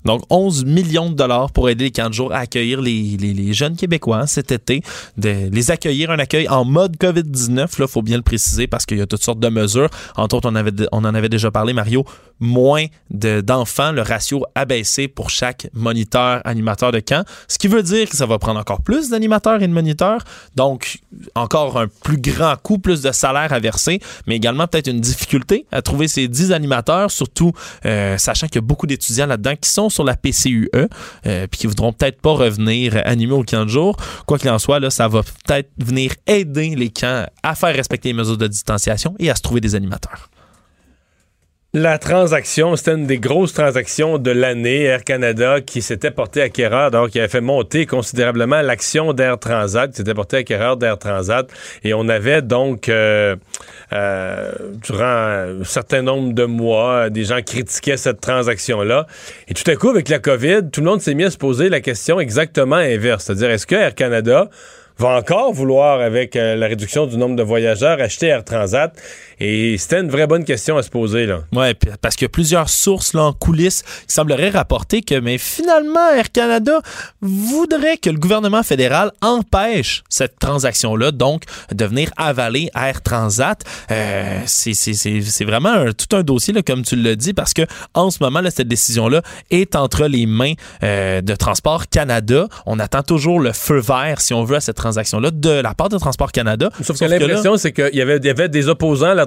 Donc, 11 millions de dollars pour aider les camps de jour à accueillir les, les- jeunes Québécois cet été, de les accueillir, un accueil en mode COVID-19, là, faut bien le préciser parce qu'il y a toutes sortes de mesures. Entre autres, on, avait, on en avait déjà parlé, Mario, moins de- d'enfants, le ratio abaissé pour chaque moniteur, animateur de camp, ce qui veut dire que ça va prendre encore plus d'animateurs et de moniteurs, donc encore un plus grand coût, plus de salaire à verser, mais également peut-être une difficulté à trouver ces 10 animateurs, surtout euh, sachant qu'il y a beaucoup d'étudiants là-dedans qui sont sur la PCUE, euh, puis qui voudront peut-être pas revenir animer au camp de jour. Quoi qu'il en soit, là, ça va peut-être venir aider les camps à faire respecter les mesures de distanciation et à se trouver des animateurs. La transaction, c'était une des grosses transactions de l'année. Air Canada qui s'était porté acquéreur, donc qui avait fait monter considérablement l'action d'Air Transat, qui s'était porté acquéreur d'Air Transat. Et on avait donc, euh, durant un certain nombre de mois, des gens critiquaient cette transaction-là. Et tout à coup, avec la COVID, tout le monde s'est mis à se poser la question exactement inverse. C'est-à-dire, est-ce que Air Canada va encore vouloir, avec euh, la réduction du nombre de voyageurs, acheter Air Transat? Et c'était une vraie bonne question à se poser, là. Puis- parce qu'il y a plusieurs sources là, en coulisses qui sembleraient rapporter que, mais finalement, Air Canada voudrait que le gouvernement fédéral empêche cette transaction-là, donc de venir avaler Air Transat. Euh, c'est- vraiment un- tout un dossier, là, comme tu l'as dit, parce que en ce moment, là, cette décision-là est entre les mains euh, de Transport Canada. On attend toujours le feu vert, si on veut, à cette transaction-là de la part de Transport Canada. Sauf que là- l'impression, c'est qu'il y avait, y avait des opposants à la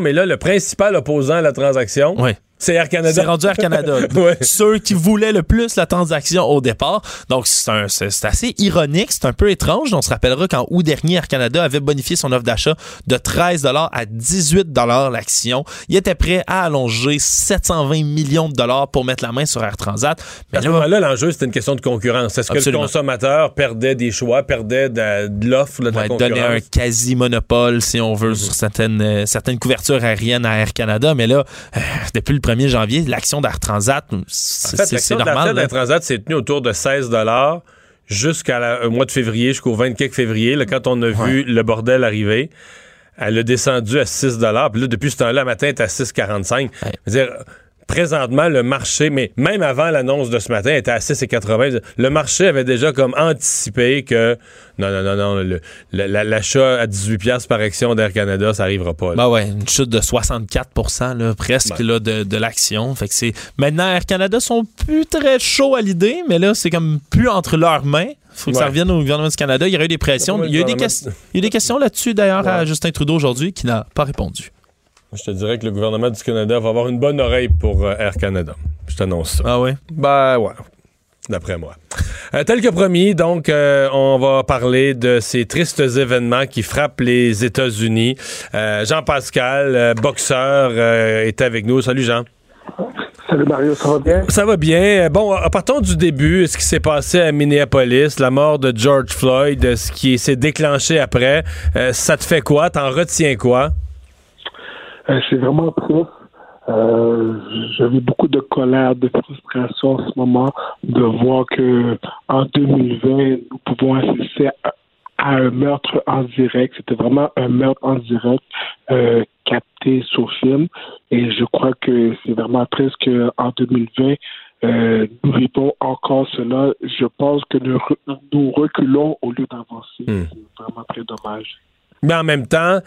mais là, le principal opposant à la transaction, Ouais. C'est Air Canada. C'est rendu Air Canada. Ouais. Ceux qui voulaient le plus la transaction au départ. Donc, c'est assez ironique, c'est un peu étrange. On se rappellera qu'en août dernier, Air Canada avait bonifié son offre d'achat de 13 à 18 l'action. Il était prêt à allonger 720 millions de dollars pour mettre la main sur Air Transat. Mais À ce là, moment-là, l'enjeu, c'était une question de concurrence. Est-ce que le consommateur perdait des choix, perdait de, de l'offre, de la concurrence? donner un quasi-monopole, si on veut, sur certaines, euh, certaines couvertures aériennes à Air Canada. Mais là, euh, depuis le 1er janvier, l'action d'Air Transat, c'est En fait, l'action normal. la là. Fed Transat s'est tenue autour de 16 jusqu'au mois de février, jusqu'au 24 février, là, quand on a vu le bordel arriver. Elle a descendu à 6 Puis là, depuis ce temps-là, matin, elle est à 6,45. Je veux dire, présentement, le marché, mais même avant l'annonce de ce matin, était à 6,80. Le marché avait déjà comme anticipé que non, non, non, non, l'achat à 18 piastres par action d'Air Canada, ça arrivera pas. là. Ben ouais, une chute de 64 là, presque là, de, de l'action. Fait que c'est maintenant Air Canada sont plus très chauds à l'idée, mais là c'est comme plus entre leurs mains. Faut que ça revienne au gouvernement du Canada. Il y aurait eu des pressions. Il y a eu des, il y a eu des questions là-dessus d'ailleurs à Justin Trudeau aujourd'hui qui n'a pas répondu. Je te dirais que le gouvernement du Canada va avoir une bonne oreille pour euh, Air Canada. Je t'annonce ça. Ah ouais. Ben ouais, d'après moi. Euh, tel que promis, donc, euh, on va parler de ces tristes événements qui frappent les États-Unis. Euh, Jean-Pascal, euh, boxeur, euh, est avec nous. Salut Jean. Salut Mario, ça va bien? Ça va bien. Bon, partons du début. Ce qui s'est passé à Minneapolis, la mort de George Floyd, ce qui s'est déclenché après. Euh, ça te fait quoi? T'en retiens quoi? Euh, c'est vraiment triste. Euh, J'avais beaucoup de colère, de frustration en ce moment de voir que en 2020, nous pouvons assister à, à un meurtre en direct. C'était vraiment un meurtre en direct euh, capté sur film. Et je crois que c'est vraiment triste qu'en 2020, euh, nous vivons encore cela. Je pense que nous reculons au lieu d'avancer. Hmm. C'est vraiment très dommage. Mais en même temps,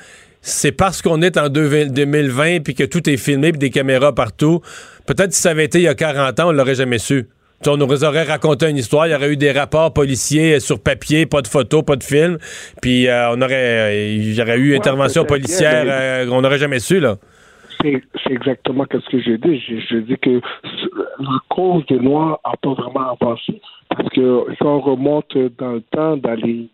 c'est parce qu'on est en deux- 2020 puis que tout est filmé puis des caméras partout. Peut-être si ça avait été il y a 40 ans, on l'aurait jamais su. On nous aurait raconté une histoire, il y aurait eu des rapports policiers sur papier, pas de photos, pas de film, puis euh, on aurait, euh, il y aurait eu intervention policière, euh, on n'aurait jamais su là. C'est exactement ce que j'ai dit. Je, je dis que la cause des Noirs n'a pas vraiment avancé. Parce que si on remonte dans le temps, dans les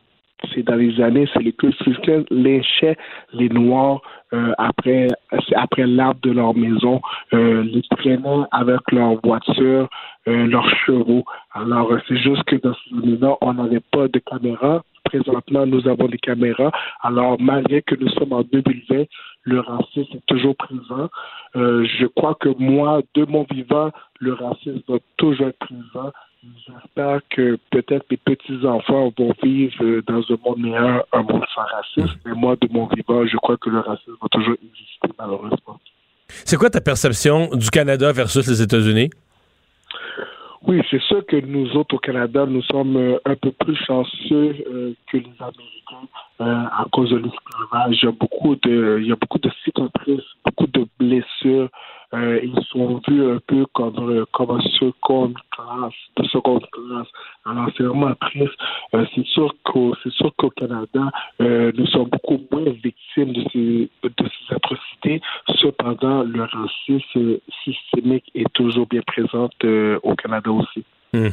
c'est dans les années, c'est les Christians lynchaient les Noirs euh, après après l'arbre de leur maison, euh, les traînaient avec leur voiture, euh, leurs chevaux. Alors euh, c'est juste que dans ce moment-là, on n'avait pas de caméra. Présentement, nous avons des caméras. Alors malgré que nous sommes en 2020, le racisme est toujours présent. Je crois que moi, de mon vivant, le racisme va toujours être présent. J'espère que peut-être mes petits-enfants vont vivre euh, dans un monde meilleur, un monde sans racisme. Mais moi, de mon vivant, je crois que le racisme va toujours exister, malheureusement. C'est quoi ta perception du Canada versus les États-Unis? Oui, c'est sûr que nous autres au Canada, nous sommes euh, un peu plus chanceux euh, que les Américains euh, à cause de l'esclavage. Il y a beaucoup de, il y a beaucoup de cicatrices, beaucoup de blessures. Euh, ils sont vus un peu comme euh, comme seconde classe, de seconde classe. Alors c'est vraiment triste. Euh, c'est sûr qu'au Canada, euh, nous sommes beaucoup moins victimes de ces de ces atrocités. Cependant, le racisme systémique est toujours bien présent euh, au Canada aussi. Hmm.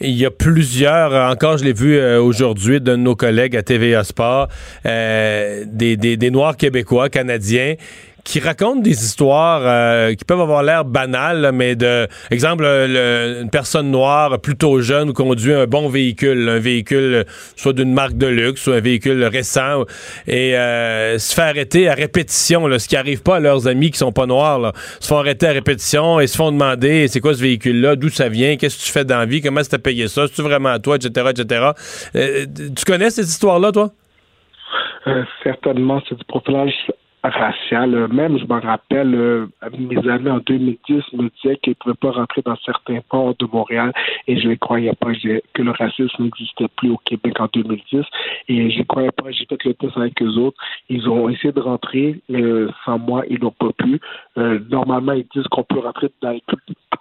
Il y a plusieurs, euh, encore je l'ai vu euh, aujourd'hui de nos collègues à TVA Sport, euh, des, des Noirs québécois, canadiens, qui racontent des histoires euh, qui peuvent avoir l'air banales, mais de, exemple, euh, une personne noire plutôt jeune conduit un bon véhicule, un véhicule euh, soit d'une marque de luxe, soit un véhicule récent, et se fait arrêter à répétition, ce qui arrive pas à leurs amis qui sont pas noirs, se font arrêter à répétition et se font demander c'est quoi ce véhicule-là, d'où ça vient, qu'est-ce que tu fais dans la vie, comment tu payé ça, c'est-tu vraiment à toi, etc., etc. Tu connais ces histoires-là, toi? Certainement, c'est du profilage racial. Euh, Même, je me rappelle, mes amis en 2010 me disaient qu'ils ne pouvaient pas rentrer dans certains ports de Montréal et je ne croyais pas que le racisme n'existait plus au Québec en 2010 et je ne croyais pas. J'ai fait le test avec eux autres. Ils ont essayé de rentrer sans moi, ils n'ont pas pu. Euh, normalement, ils disent qu'on peut rentrer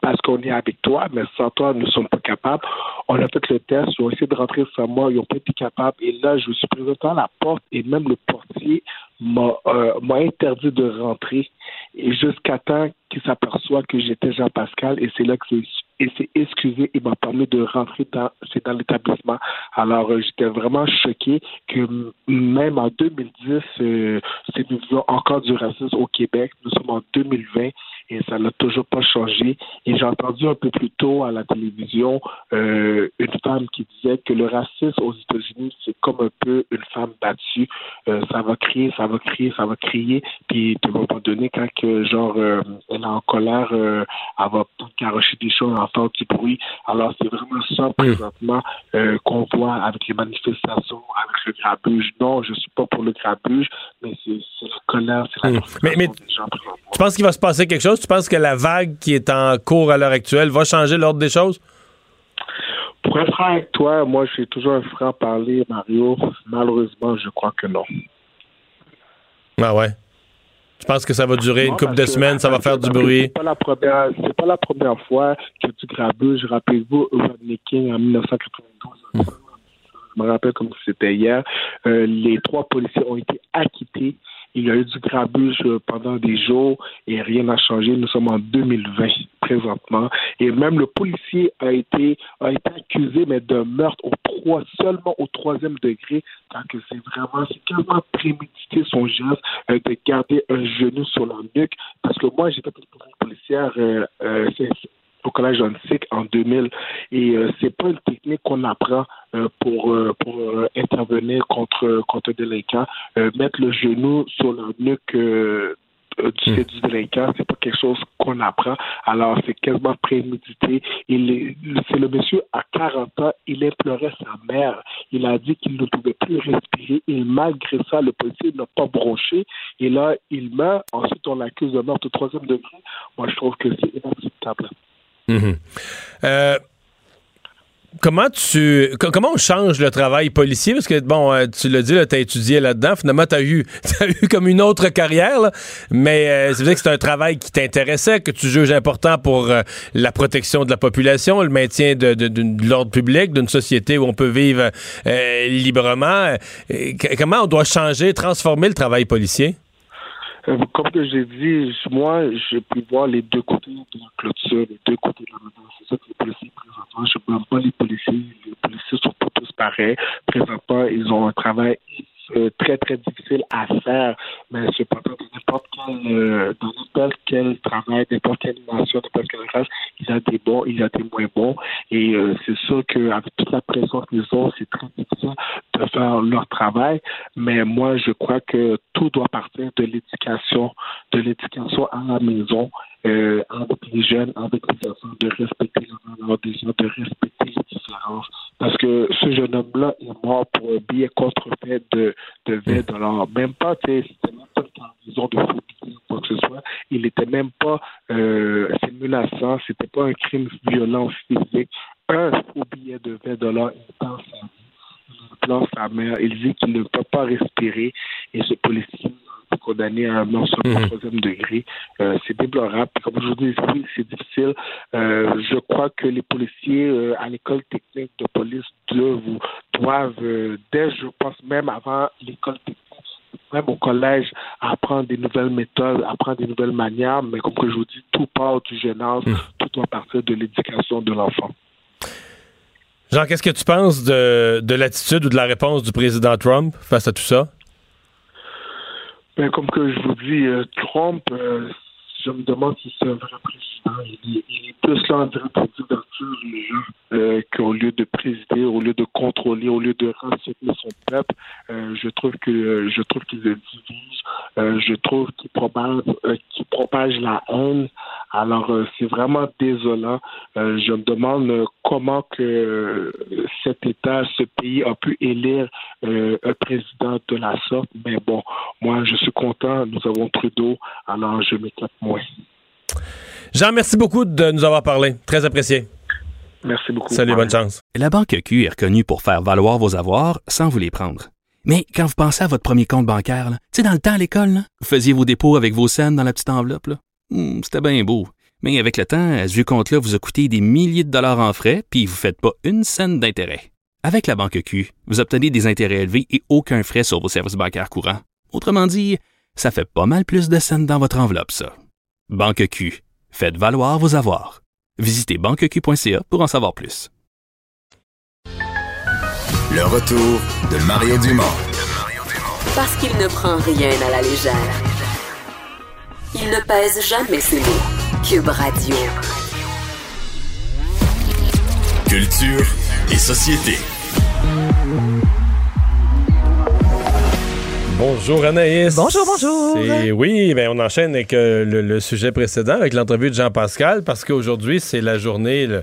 parce qu'on est avec toi, mais sans toi, nous ne sommes pas capables. On a fait le test, ils ont essayé de rentrer sans moi, ils n'ont pas été capables. Et là, je me suis présenté à la porte et même le portier m'a euh, interdit de rentrer jusqu'à temps qu'il s'aperçoit que j'étais Jean Pascal et c'est là que et s'est excusé et m'a permis de rentrer dans, dans l'établissement. Alors, euh, j'étais vraiment choqué que même en 2010, euh, nous encore du racisme au Québec. Nous sommes en 2020 et ça n'a toujours pas changé. Et j'ai entendu un peu plus tôt à la télévision euh, une femme qui disait que le racisme aux États-Unis, c'est comme un peu une femme battue. Euh, ça va crier, ça va crier, ça va crier. Puis, à un moment donné, quand que, genre, euh, elle est en colère, elle va carocher des choses, entendre du bruit. Alors, c'est vraiment ça, présentement, euh, qu'on voit avec les manifestations, avec le grabuge. Non, je suis pas pour le grabuge, mais c'est la colère, c'est la Mais, mais tu penses qu'il va se passer quelque chose? Tu penses que la vague qui est en cours à l'heure actuelle va changer l'ordre des choses? Pour être franc avec toi, moi, je suis toujours un franc-parler, Mario. Malheureusement, je crois que non. Ah ouais? Tu penses que ça va durer une couple de semaines, ça va faire du bruit? C'est pas la première, c'est pas la première fois que du grabuge. Rappelez-vous, Rodney King en 1992. Je me rappelle comme si c'était hier. Euh, les trois policiers ont été acquittés. Il y a eu du grabuge euh, pendant des jours et rien n'a changé. Nous sommes en 2020 présentement. Et même le policier a été, a été accusé, mais d'un meurtre au trois, seulement au troisième degré, que c'est vraiment, c'est quasiment prémédité son geste euh, de garder un genou sur la nuque. Parce que moi, j'étais policière euh, euh, c'est- au collège Sick en 2000 et euh, c'est pas une technique qu'on apprend euh, pour euh, pour euh, intervenir contre contre un délinquant mettre le genou sur la nuque du, c'est du délinquant, c'est pas quelque chose qu'on apprend. Alors, c'est quasiment prémédité. C'est le monsieur à 40 ans, il implorait sa mère. Il a dit qu'il ne pouvait plus respirer et malgré ça, le policier n'a pas bronché. Et là, il meurt. Ensuite, on l'accuse de meurtre au troisième degré. Moi, je trouve que c'est inacceptable. Mhm. Euh, comment tu co- comment on change le travail policier? Parce que bon euh, tu l'as dit tu as étudié là-dedans. Finalement tu as eu comme une autre carrière mais euh, c'est vrai que c'est un travail qui t'intéressait que tu juges important pour la protection de la population le maintien de, l'ordre public d'une société où on peut vivre librement. Comment on doit changer transformer le travail policier? Comme que j'ai dit, moi, j'ai pu voir les deux côtés de la clôture, les deux côtés de la médaille. C'est ça que les policiers, présentement, je ne blâme pas les policiers. Les policiers sont pas tous pareils. Présentement, ils ont un travail euh, très, très difficile à faire. Mais cependant, dans n'importe quel, euh, dans n'importe quel travail, n'importe quelle nation, n'importe quelle race, il y a des bons, il y a des moins bons. Et euh, c'est sûr qu'avec toute la pression qu'ils ont, c'est très difficile de faire leur travail. Mais moi, je crois que tout doit partir de l'éducation, de l'éducation à la maison, euh, avec les jeunes, avec les enfants, de respecter la valeur des gens, de respecter les différences. Parce que ce jeune homme-là est mort pour un billet contrefait de, de 20 dollars. Même pas, c'était même pas une raison de phobie ou quoi que ce soit. Il était même pas, euh, c'est menaçant, c'était pas un crime violent physique. Un faux billet de 20 dollars, il pense à il pleure sa mère, il dit qu'il ne peut pas respirer et ce policier condamné à un mort sur le troisième degré. Euh, c'est déplorable. Puis Comme je vous dis, c'est difficile. Euh, je crois que les policiers euh, à l'école technique de police doivent, doivent dès, je pense même avant l'école technique, même au collège, apprendre des nouvelles méthodes, apprendre des nouvelles manières, mais comme que je vous dis, tout part du jeune âge, tout doit partir de l'éducation de l'enfant. Jean qu'est-ce que tu penses de, de l'attitude ou de la réponse du président Trump face à tout ça? Ben, comme que je vous dis, euh, Trump, euh, je me demande si c'est un vrai président. Il, est- il est plus là en train de divertir les gens euh, qu'au lieu de présider, au lieu de contrôler, au lieu de renseigner son peuple. Euh, je trouve que euh, je qu'il le divise. Euh, je trouve qu'il propage, qu'il propage la haine. Alors c'est vraiment désolant. Je me demande comment que cet État, ce pays a pu élire un président de la sorte. Mais bon, moi je suis content. Nous avons Trudeau. Alors je m'éclate moins. Jean merci beaucoup de nous avoir parlé très apprécié Merci beaucoup. salut bonne chance La Banque Q est reconnue pour faire valoir vos avoirs sans vous les prendre. Mais quand vous pensez à votre premier compte bancaire, tu sais, dans le temps à l'école, là, vous faisiez vos dépôts avec vos scènes dans la petite enveloppe. Hmm, C'était bien beau. Mais avec le temps, à ce vieux compte-là vous a coûté des milliers de dollars en frais, puis vous ne faites pas une scène d'intérêt. Avec la Banque Q, vous obtenez des intérêts élevés et aucun frais sur vos services bancaires courants. Autrement dit, ça fait pas mal plus de scènes dans votre enveloppe, ça. Banque Q. Faites valoir vos avoirs. Visitez banqueq.ca pour en savoir plus. Le retour de Mario Dumont. Parce qu'il ne prend rien à la légère. Il ne pèse jamais ses mots. Cube Radio. Culture et société. Bonjour Anaïs. Bonjour, bonjour. Et oui, ben on enchaîne avec euh, le, le sujet précédent, avec l'entrevue de Jean-Pascal, parce qu'aujourd'hui, c'est la journée, le,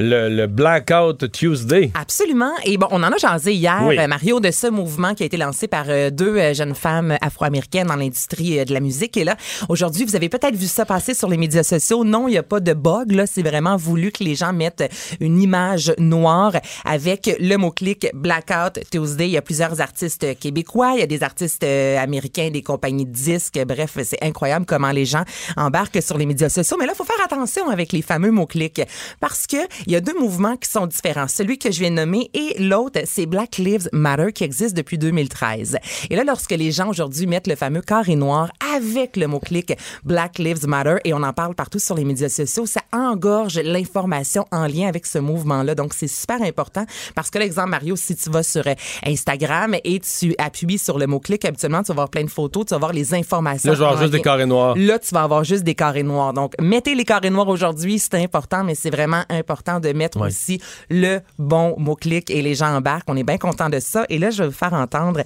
le- le Blackout Tuesday. Absolument. Et bon, on en a jasé hier, Oui. euh, Mario, de ce mouvement qui a été lancé par euh, deux jeunes femmes afro-américaines dans l'industrie de la musique. Et là, aujourd'hui, vous avez peut-être vu ça passer sur les médias sociaux. Non, il n'y a pas de bug. Là, c'est vraiment voulu que les gens mettent une image noire avec le mot-clic Blackout Tuesday. Il y a plusieurs artistes québécois, il y a des artistes euh, américains, des compagnies de disques. Bref, c'est incroyable comment les gens embarquent sur les médias sociaux. Mais là, il faut faire attention avec les fameux mots-clics parce que il y a deux mouvements qui sont différents. Celui que je viens de nommer et l'autre, c'est Black Lives Matter qui existe depuis 2013. Et là, lorsque les gens aujourd'hui mettent le fameux carré noir avec le mot-clic Black Lives Matter et on en parle partout sur les médias sociaux, ça engorge l'information en lien avec ce mouvement-là. Donc, c'est super important parce que l'exemple, Mario, si tu vas sur euh, Instagram et tu appuies sur le mot-clic, habituellement, tu vas voir plein de photos, tu vas voir les informations. Là, je vais avoir juste des carrés noirs. Là, tu vas avoir juste des carrés noirs. Donc, mettez les carrés noirs aujourd'hui, c'est important, mais c'est vraiment important de mettre Ouais. aussi le bon mot-clic et les gens embarquent. On est bien content de ça. Et là, je vais vous faire entendre,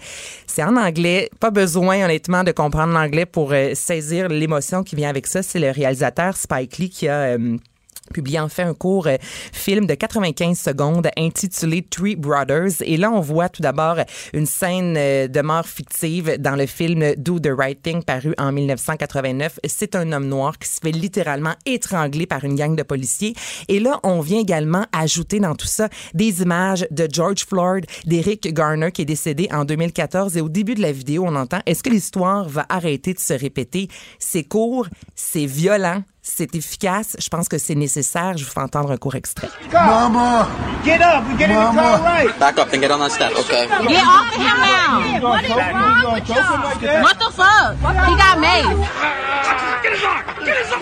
c'est en anglais. Pas besoin, honnêtement, de comprendre l'anglais pour euh, saisir l'émotion qui vient avec ça. C'est le réalisateur Spike Lee qui a... euh, publié en fait un court euh, film de 95 secondes intitulé Three Brothers. Et là, on voit tout d'abord une scène euh, de mort fictive dans le film Do the Right Thing paru en 1989. C'est un homme noir qui se fait littéralement étrangler par une gang de policiers. Et là, on vient également ajouter dans tout ça des images de George Floyd, d'Eric Garner qui est décédé en 2014. Et au début de la vidéo, on entend est-ce que l'histoire va arrêter de se répéter? C'est court, c'est violent, c'est efficace. Je pense que c'est nécessaire. Je vous fais entendre un court extrait. Mama! Get up! We're getting the car right! Back up and get on that step, okay? Get off of him now! What is wrong with y'all? What the fuck? He got made.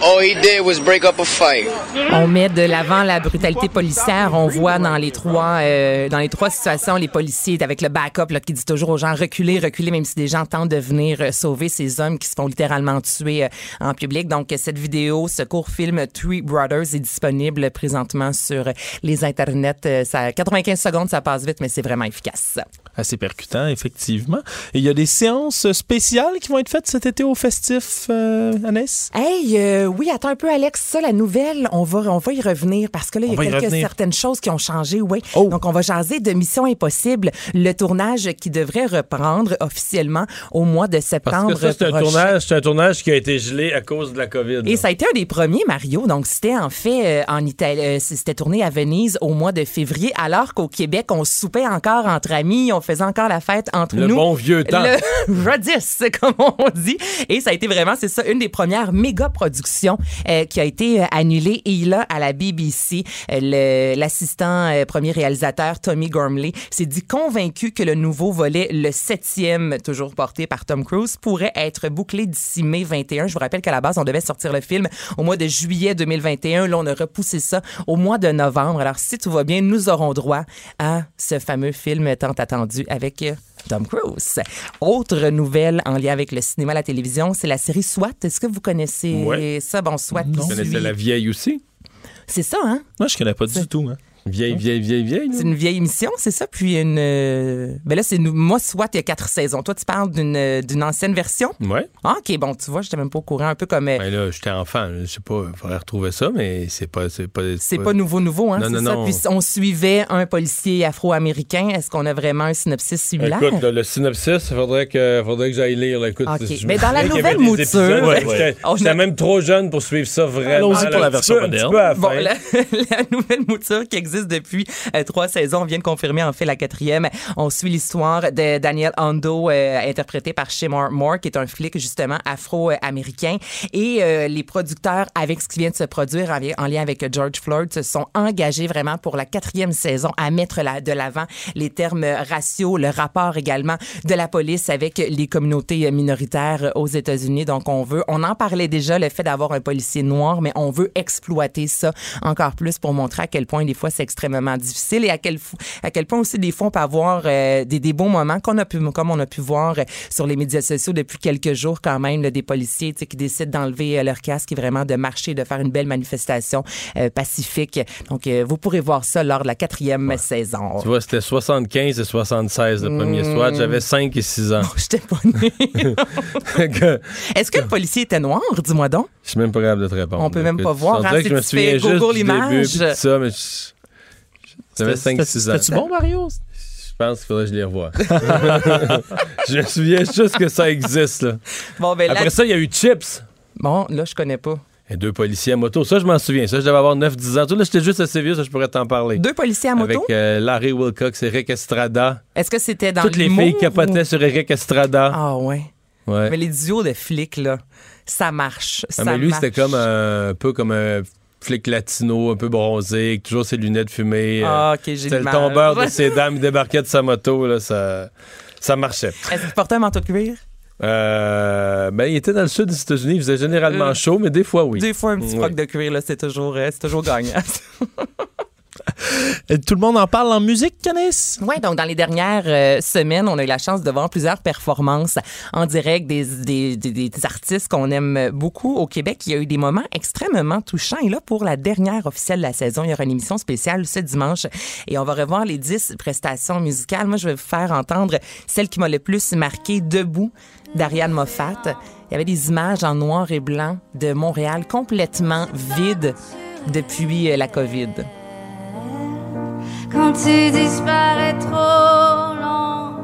All he did was break up a fight. On met de l'avant la brutalité policière. On voit dans les trois euh, dans les trois situations les policiers avec le backup là, qui dit toujours aux gens reculez, reculez, même si des gens tentent de venir euh, sauver ces hommes qui se font littéralement tuer euh, en public. Donc cette vidéo, ce court film Three Brothers est disponible présentement sur les internets. Euh, Ça 95 secondes, ça passe vite, mais c'est vraiment efficace. Assez percutant, effectivement. Et il y a des séances spéciales qui vont être faites cet été au festif, euh, Annès? Hey, euh, oui, attends un peu, Alex. Ça, la nouvelle, on va, on va y revenir parce que là, il y a y quelques certaines choses qui ont changé, oui. Donc, on va jaser de Mission Impossible, le tournage qui devrait reprendre officiellement au mois de Parce septembre. que ça, c'est un prochain. tournage, c'est un tournage qui a été gelé à cause de la COVID. Et ça a été un des premiers, Mario. Donc, c'était en fait euh, en Italie. euh, c'était tourné à Venise au mois de février, alors qu'au Québec, on soupait encore entre amis, on faisait encore la fête entre Le nous. bon vieux temps. Le Rodis, comme on dit. Et ça a été vraiment, c'est ça, une des premières méga productions euh, qui a été euh, annulée. Et là, à la BBC, euh, le- l'assistant euh, premier réalisateur, Tommy Gormley, s'est dit convaincu que le nouveau volet, le septième, toujours porté par Tom Cruise, pourrait être bouclé d'ici mai 21. Je vous rappelle qu'à la base, on devait sortir le film au mois de juillet 2021. Là, on a repoussé ça au mois de novembre. Alors, si tout va bien, nous aurons droit à ce fameux film tant attendu avec euh, Tom Cruise. Autre nouvelle en lien avec le cinéma, la télévision, c'est la série SWAT. Est-ce que vous connaissez Ouais. ça? Bon, SWAT connaissais suit- la vieille aussi? C'est ça, hein? Moi, je connais pas du tout. Hein. Vieille, vieille, vieille, vieille. C'est une vieille émission, c'est ça? Puis une. euh, Ben là, c'est nous- moi, SWAT, il y a quatre saisons. Toi, tu parles d'une euh, d'une ancienne version? Ouais. Ah, OK, bon, tu vois, j'étais même pas au courant, un peu comme. euh, Ben là, j'étais enfant. Je sais pas, il faudrait retrouver ça, mais c'est pas. C'est pas, C'est pas nouveau, nouveau, hein? Non, c'est non, ça? non. Puis on suivait un policier afro-américain. Est-ce qu'on a vraiment un synopsis similaire? Écoute, là, le synopsis, il faudrait que, faudrait que j'aille lire. là. Écoute, je Mais dans la nouvelle épisodes. mouture- Ouais, Ouais. J'étais a- même trop jeune pour suivre ça vraiment. Allons-y pour la version moderne. Bon, la nouvelle mouture qui existe existe depuis euh, trois saisons. On vient de confirmer en fait la quatrième. On suit l'histoire de Daniel Hondo, euh, interprété par Shemar Moore, qui est un flic justement afro-américain. Et euh, les producteurs, avec ce qui vient de se produire en, en lien avec George Floyd, se sont engagés vraiment pour la quatrième saison à mettre de l'avant les termes raciaux, le rapport également de la police avec les communautés minoritaires aux États-Unis. Donc, on veut, on en parlait déjà, le fait d'avoir un policier noir, mais on veut exploiter ça encore plus pour montrer à quel point des fois c'est extrêmement difficile et à quel, à quel point aussi des fois on peut avoir euh, des, des bons moments qu'on a pu, comme on a pu voir euh, sur les médias sociaux depuis quelques jours quand même, là, des policiers qui décident d'enlever euh, leur casque et vraiment de marcher, de faire une belle manifestation euh, pacifique. Donc, euh, vous pourrez voir ça lors de la quatrième saison. Tu vois, c'était 75 et 76 le premier Mm. SWAT. J'avais 5 et 6 ans. J'étais pas né. Est-ce que le policier était noir, dis-moi donc? Je suis même pas capable de te répondre. On peut même pas voir, hein, que je me souviens juste Google du début, ça, mais je- j'avais C'était- 5-6 ans. C'était-tu bon, Mario? Je pense qu'il faudrait que je les revoie. je me souviens juste que ça existe. Là. Bon, ben là- Après ça, il y a eu Chips. Bon, là, je connais pas. Et deux policiers à moto. Ça, je m'en souviens. Ça, je devais avoir 9-10 ans. Tout là, j'étais juste assez vieux, ça, je pourrais t'en parler. Deux policiers à moto? Avec euh, Larry Wilcox, Eric Estrada. Est-ce que c'était dans Toutes les filles capotaient ou- sur Eric Estrada. Ah ouais. Ouais. Mais les duos de flics, là, ça marche. Ah, ça mais lui, c'était comme un peu comme un flic latino, un peu bronzé, avec toujours ses lunettes fumées. Ah, euh, ok, j'ai C'était le tombeur de ses dames, il débarquait de sa moto, là, ça, ça marchait. Est-ce qu'il portait un manteau de cuir? Euh, ben, il était dans le sud des États-Unis, il faisait généralement Euh, chaud, mais des fois, oui. Des fois, un petit Oui. froc de cuir, là, c'est toujours, euh, c'est toujours gagnant. Et Tout le monde en parle en musique, Canis? Oui, donc dans les dernières euh, semaines, on a eu la chance de voir plusieurs performances en direct des- des artistes qu'on aime beaucoup au Québec. Il y a eu des moments extrêmement touchants. Et là, pour la dernière officielle de la saison, il y aura une émission spéciale ce dimanche et on va revoir les 10 prestations musicales. Moi, je vais vous faire entendre celle qui m'a le plus marqué, Debout, d'Ariane Moffat. Il y avait des images en noir et blanc de Montréal complètement vide depuis euh, la COVID. Quand tu disparais trop longtemps.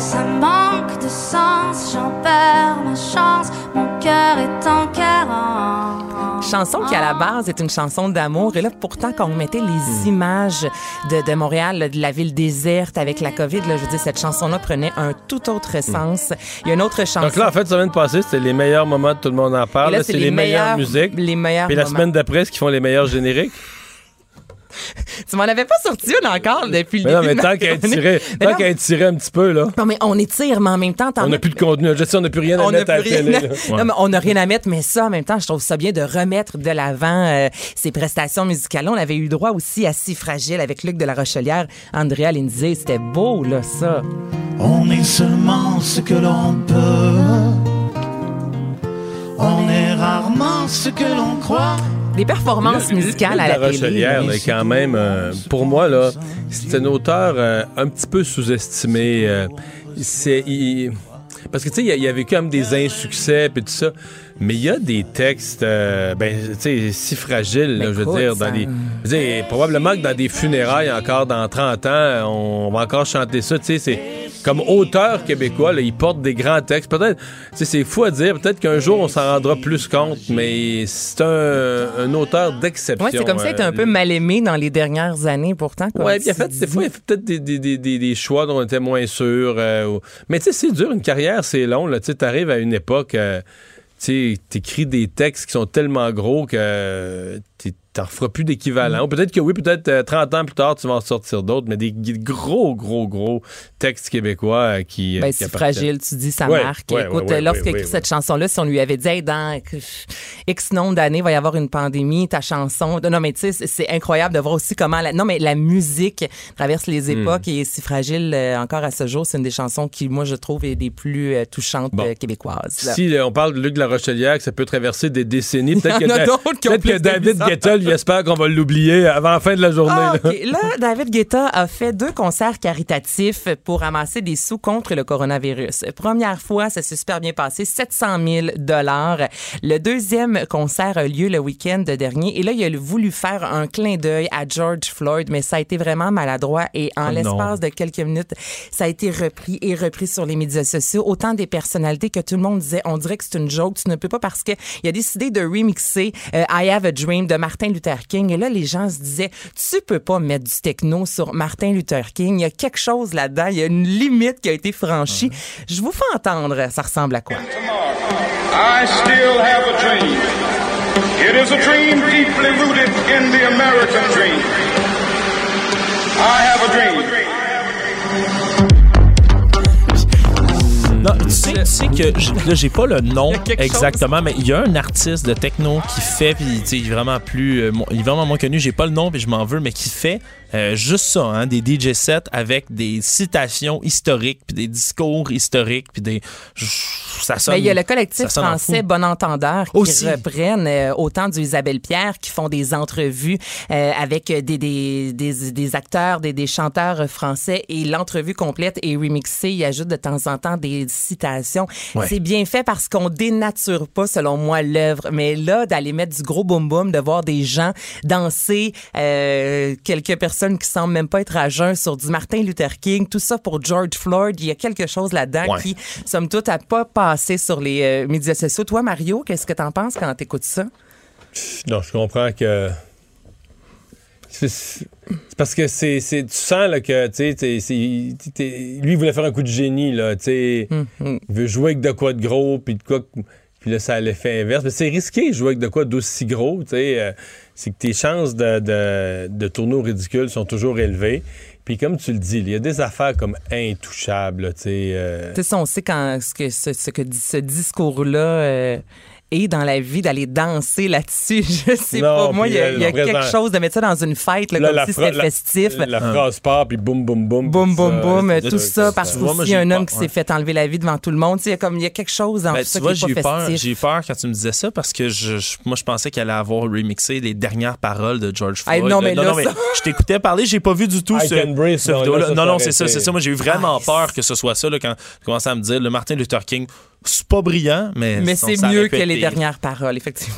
Ça manque de sens, j'en perds ma chance, mon cœur est en carence. Chanson qui, à la base, est une chanson d'amour. Et là, pourtant, quand on mettait les images de, de Montréal, là, de la ville déserte avec la COVID, là, je veux dire, cette chanson-là prenait un tout autre sens. Il y a une autre chanson. Donc là, en fait, semaine passée, c'était les meilleurs moments de Tout le monde en parle. Là, Là, c'est les les, meilleures musiques. les meilleurs Puis la moments. semaine d'après, ce qui font les meilleurs génériques? tu m'en avais pas sorti une encore depuis le non, début mais de tant tirer, Mais tant non, qu'à tirer un petit peu, là. Non, mais on étire, mais en même temps, t'en On n'a plus de contenu. Je sais, on n'a plus rien à on n'a mettre à la plus rien télé. à-. Non, mais on n'a rien à mettre, mais ça, en même temps, je trouve ça bien de remettre de l'avant euh, ces prestations musicales. On avait eu droit aussi à Si Fragile avec Luc de la Rochelière, Andrea Lindsay. C'était beau, là, ça. On est seulement ce que l'on peut. Ce que l'on croit. Des performances musicales à la, la télé. Rochelière, là, quand même, euh, pour moi, là, c'est un auteur euh, un petit peu sous-estimé. euh, c'est, il- parce que, tu sais, il y a- il y avait quand même des insuccès et tout ça. Mais il y a des textes, euh, ben, tu sais, si fragiles, là, Mais je veux dire, dans je veux dire, probablement que dans des funérailles, encore dans 30 ans, on va encore chanter ça. Tu sais, c'est comme auteur québécois, là, il porte des grands textes. Peut-être, tu sais, c'est fou à dire. Peut-être qu'un jour, on s'en rendra plus compte, mais c'est un, un auteur d'exception. Ouais, c'est comme ça, il était un euh, peu mal aimé dans les dernières années, pourtant. Ouais, puis tu fait, des fois, il a fait peut-être des, des, des, des, choix dont on était moins sûr. euh, Mais tu sais, c'est dur, une carrière, c'est long. Tu sais, arrives à une époque, euh, tu sais, t'écris des textes qui sont tellement gros que t'es- t'en referas plus d'équivalent. Ou Peut-être que oui, peut-être euh, 30 ans plus tard, tu vas en sortir d'autres, mais des gros, gros, gros textes québécois euh, qui. euh, Ben, c'est fragile, tu dis, ça Ouais, marque. ouais, Écoute, ouais, lorsqu'il a écrit cette chanson-là, si on lui avait dit, Hey, dans X nombre d'années, il va y avoir une pandémie, ta chanson. Non, mais tu sais, c'est- c'est incroyable de voir aussi comment. La... Non, mais la musique traverse les Hmm. époques et est si fragile euh, encore à ce jour. C'est une des chansons qui, moi, je trouve, est des plus euh, touchantes Bon. euh, québécoises. Si euh, on parle de Luc de la Rochelière, que ça peut traverser des décennies, peut-être que, en a Da- d'autres qui ont peut-être plus que David misère. Guetta il espère qu'on va l'oublier avant la fin de la journée. Ah, là. David Guetta a fait deux concerts caritatifs pour ramasser des sous contre le coronavirus. Première fois, ça s'est super bien passé, 700 000 Le deuxième concert a lieu le week-end dernier et là, il a voulu faire un clin d'œil à George Floyd, mais ça a été vraiment maladroit et en Oh l'espace de quelques minutes, ça a été repris et repris sur les médias sociaux. Autant des personnalités que tout le monde disait, on dirait que c'est une joke, tu ne peux pas parce que il a décidé de remixer euh, I Have a Dream de Martin Luther King et là, les gens se disaient, tu peux pas mettre du techno sur Martin Luther King, il y a quelque chose là-dedans, il y a une limite qui a été franchie. Je vous fais entendre, ça ressemble à quoi? I still have a dream. It is a dream deeply rooted in the American dream. I have a dream. Tu sais, que j- là, j'ai pas le nom exactement, mais il y a un artiste de techno qui fait, puis tu sais, il est vraiment plus, euh, il est vraiment moins connu. J'ai pas le nom, puis je m'en veux, mais qui fait euh, juste ça, hein, des DJ sets avec des citations historiques, puis des discours historiques, puis des, ça sonne. Ben, il y a le collectif en français. Bon Entendeur qui Aussi. reprennent euh, autant du Isabelle Pierre qui font des entrevues euh, avec des, des, des, des acteurs, des, des chanteurs français et l'entrevue complète est remixée. Il ajoute de temps en temps des citations. Ouais. C'est bien fait parce qu'on dénature pas, selon moi, l'œuvre. Mais là, d'aller mettre du gros boum boum, de voir des gens danser, euh, quelques personnes qui semblent même pas être à jeun sur du Martin Luther King, tout ça pour George Floyd. Il y a quelque chose là-dedans Ouais. qui, somme toute, a pas passé sur les euh, médias sociaux. Toi, Mario, qu'est-ce que t'en penses quand t'écoutes ça? Non, je comprends que. C'est parce que c'est, c'est- tu sens là, que tu sais, t'es- c'est- t'es- lui il voulait faire un coup de génie là, tu sais, Mm-hmm. il veut jouer avec de quoi de gros puis de quoi puis là ça a l'effet inverse, mais c'est risqué de jouer avec de quoi d'aussi gros, euh, c'est que tes chances de, de, de tourner au ridicule sont toujours élevées. Puis comme tu le dis, il y a des affaires comme intouchables, tu sais. euh, ça, on sait quand, ce que ce, ce que ce discours-là euh, est dans la vie, d'aller danser là-dessus. Je sais Non, pas. Moi, il y a, y euh, quelque chose de mettre ça dans une fête, là, là, comme si c'était la- festif. La, phrase part puis boum boum boum. Boum, boum, boum, tout ça, parce Tu vois, moi, qu'il y a j'ai un homme qui s'est fait enlever la vie devant tout le monde. Il y a comme il y a quelque chose dans Ben, tout ça tu vois, qui j'ai eu est pas peur, festif. j'ai eu peur quand tu me disais ça parce que je, je- moi, je pensais qu'elle allait avoir remixé les dernières paroles de George Hey, Floyd. non, mais non, là, non, mais ça- je t'écoutais parler, j'ai pas vu du tout I ce, non, vidéo-là. Non, c'est ça, c'est ça. Moi, j'ai eu vraiment Ah, peur que ce soit ça quand tu commençais à me dire le Martin Luther King, c'est pas brillant, mais Mais c'est mieux que les dernières paroles, effectivement.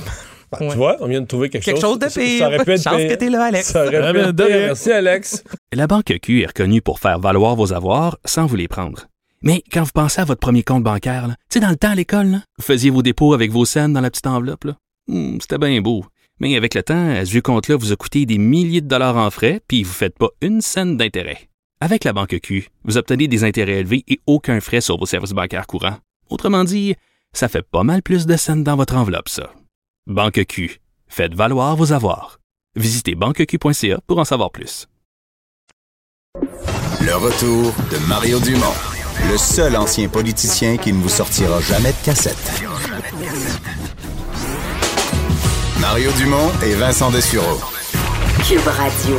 Ouais. Tu vois, on vient de trouver quelque, Quelque chose de pire. Ça aurait pu être Chance pire. que t'es là, Alex. Ça aurait Ah, pu être de pire. rien. Merci, Alex. La Banque Q est reconnue pour faire valoir vos avoirs sans vous les prendre. Mais quand vous pensez à votre premier compte bancaire, tu sais, dans le temps à l'école, vous faisiez vos dépôts avec vos scènes dans la petite enveloppe. là. Hmm, C'était bien beau. Mais avec le temps, à ce vieux compte-là vous a coûté des milliers de dollars en frais, puis vous ne faites pas une scène d'intérêt. Avec la Banque Q, vous obtenez des intérêts élevés et aucun frais sur vos services bancaires courants. Autrement dit, ça fait pas mal plus de scènes dans votre enveloppe, ça. Banque Q. Faites valoir vos avoirs. Visitez banqueq.ca pour en savoir plus. Le retour de Mario Dumont, le seul ancien politicien qui ne vous sortira jamais de cassette. Mario Dumont et Vincent Dessureau. Cube Radio.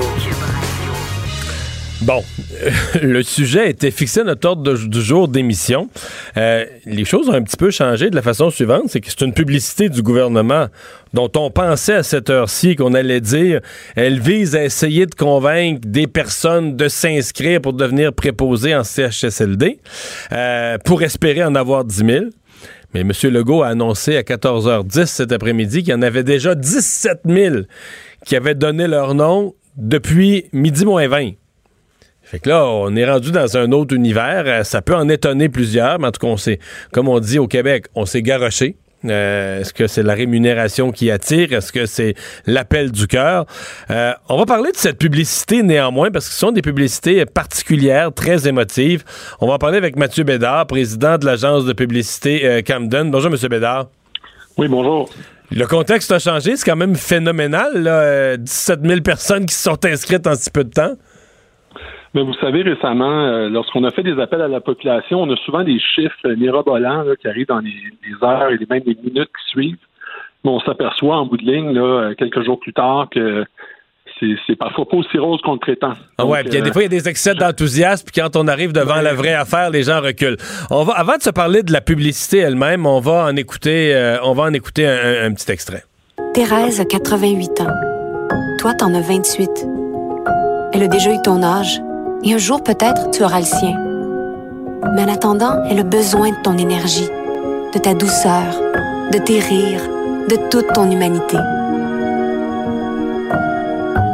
Bon, euh, le sujet était fixé à notre ordre du jour d'émission. Euh, les choses ont un petit peu changé de la façon suivante, c'est que c'est une publicité du gouvernement dont on pensait à cette heure-ci qu'on allait dire, elle vise à essayer de convaincre des personnes de s'inscrire pour devenir préposées en CHSLD, euh, pour espérer en avoir 10 000. Mais M. Legault a annoncé à 14h10 cet après-midi qu'il y en avait déjà 17 000 qui avaient donné leur nom depuis midi moins 20. Fait que là, on est rendu dans un autre univers. Euh, Ça peut en étonner plusieurs, mais en tout cas, on s'est, comme on dit au Québec, on s'est garoché. Euh, Est-ce que c'est la rémunération qui attire? Est-ce que c'est l'appel du cœur? Euh, on va parler de cette publicité néanmoins, parce que ce sont des publicités particulières, très émotives. On va en parler avec Mathieu Bédard, président de l'agence de publicité euh, Camden. Bonjour, M. Bédard. Oui, bonjour. Le contexte a changé, c'est quand même phénoménal. Là. Euh, 17 000 personnes qui se sont inscrites en si peu de temps. Mais vous savez, récemment, euh, lorsqu'on a fait des appels à la population, on a souvent des chiffres euh, mirobolants là, qui arrivent dans les, les heures et même les minutes qui suivent. Mais on s'aperçoit en bout de ligne, là, euh, quelques jours plus tard, que c'est parfois pas aussi rose qu'on le prétend. Ah ouais, puis a des euh, fois, il y a des excès d'enthousiasme, puis quand on arrive devant la vraie affaire, les gens reculent. On va, avant de se parler de la publicité elle-même, on va en écouter, euh, on va en écouter un, un- un petit extrait. Thérèse a 88 ans. toi, t'en as 28. Elle a déjà eu ton âge, et un jour peut-être tu auras le sien. Mais en attendant, elle a besoin de ton énergie, de ta douceur, de tes rires, de toute ton humanité.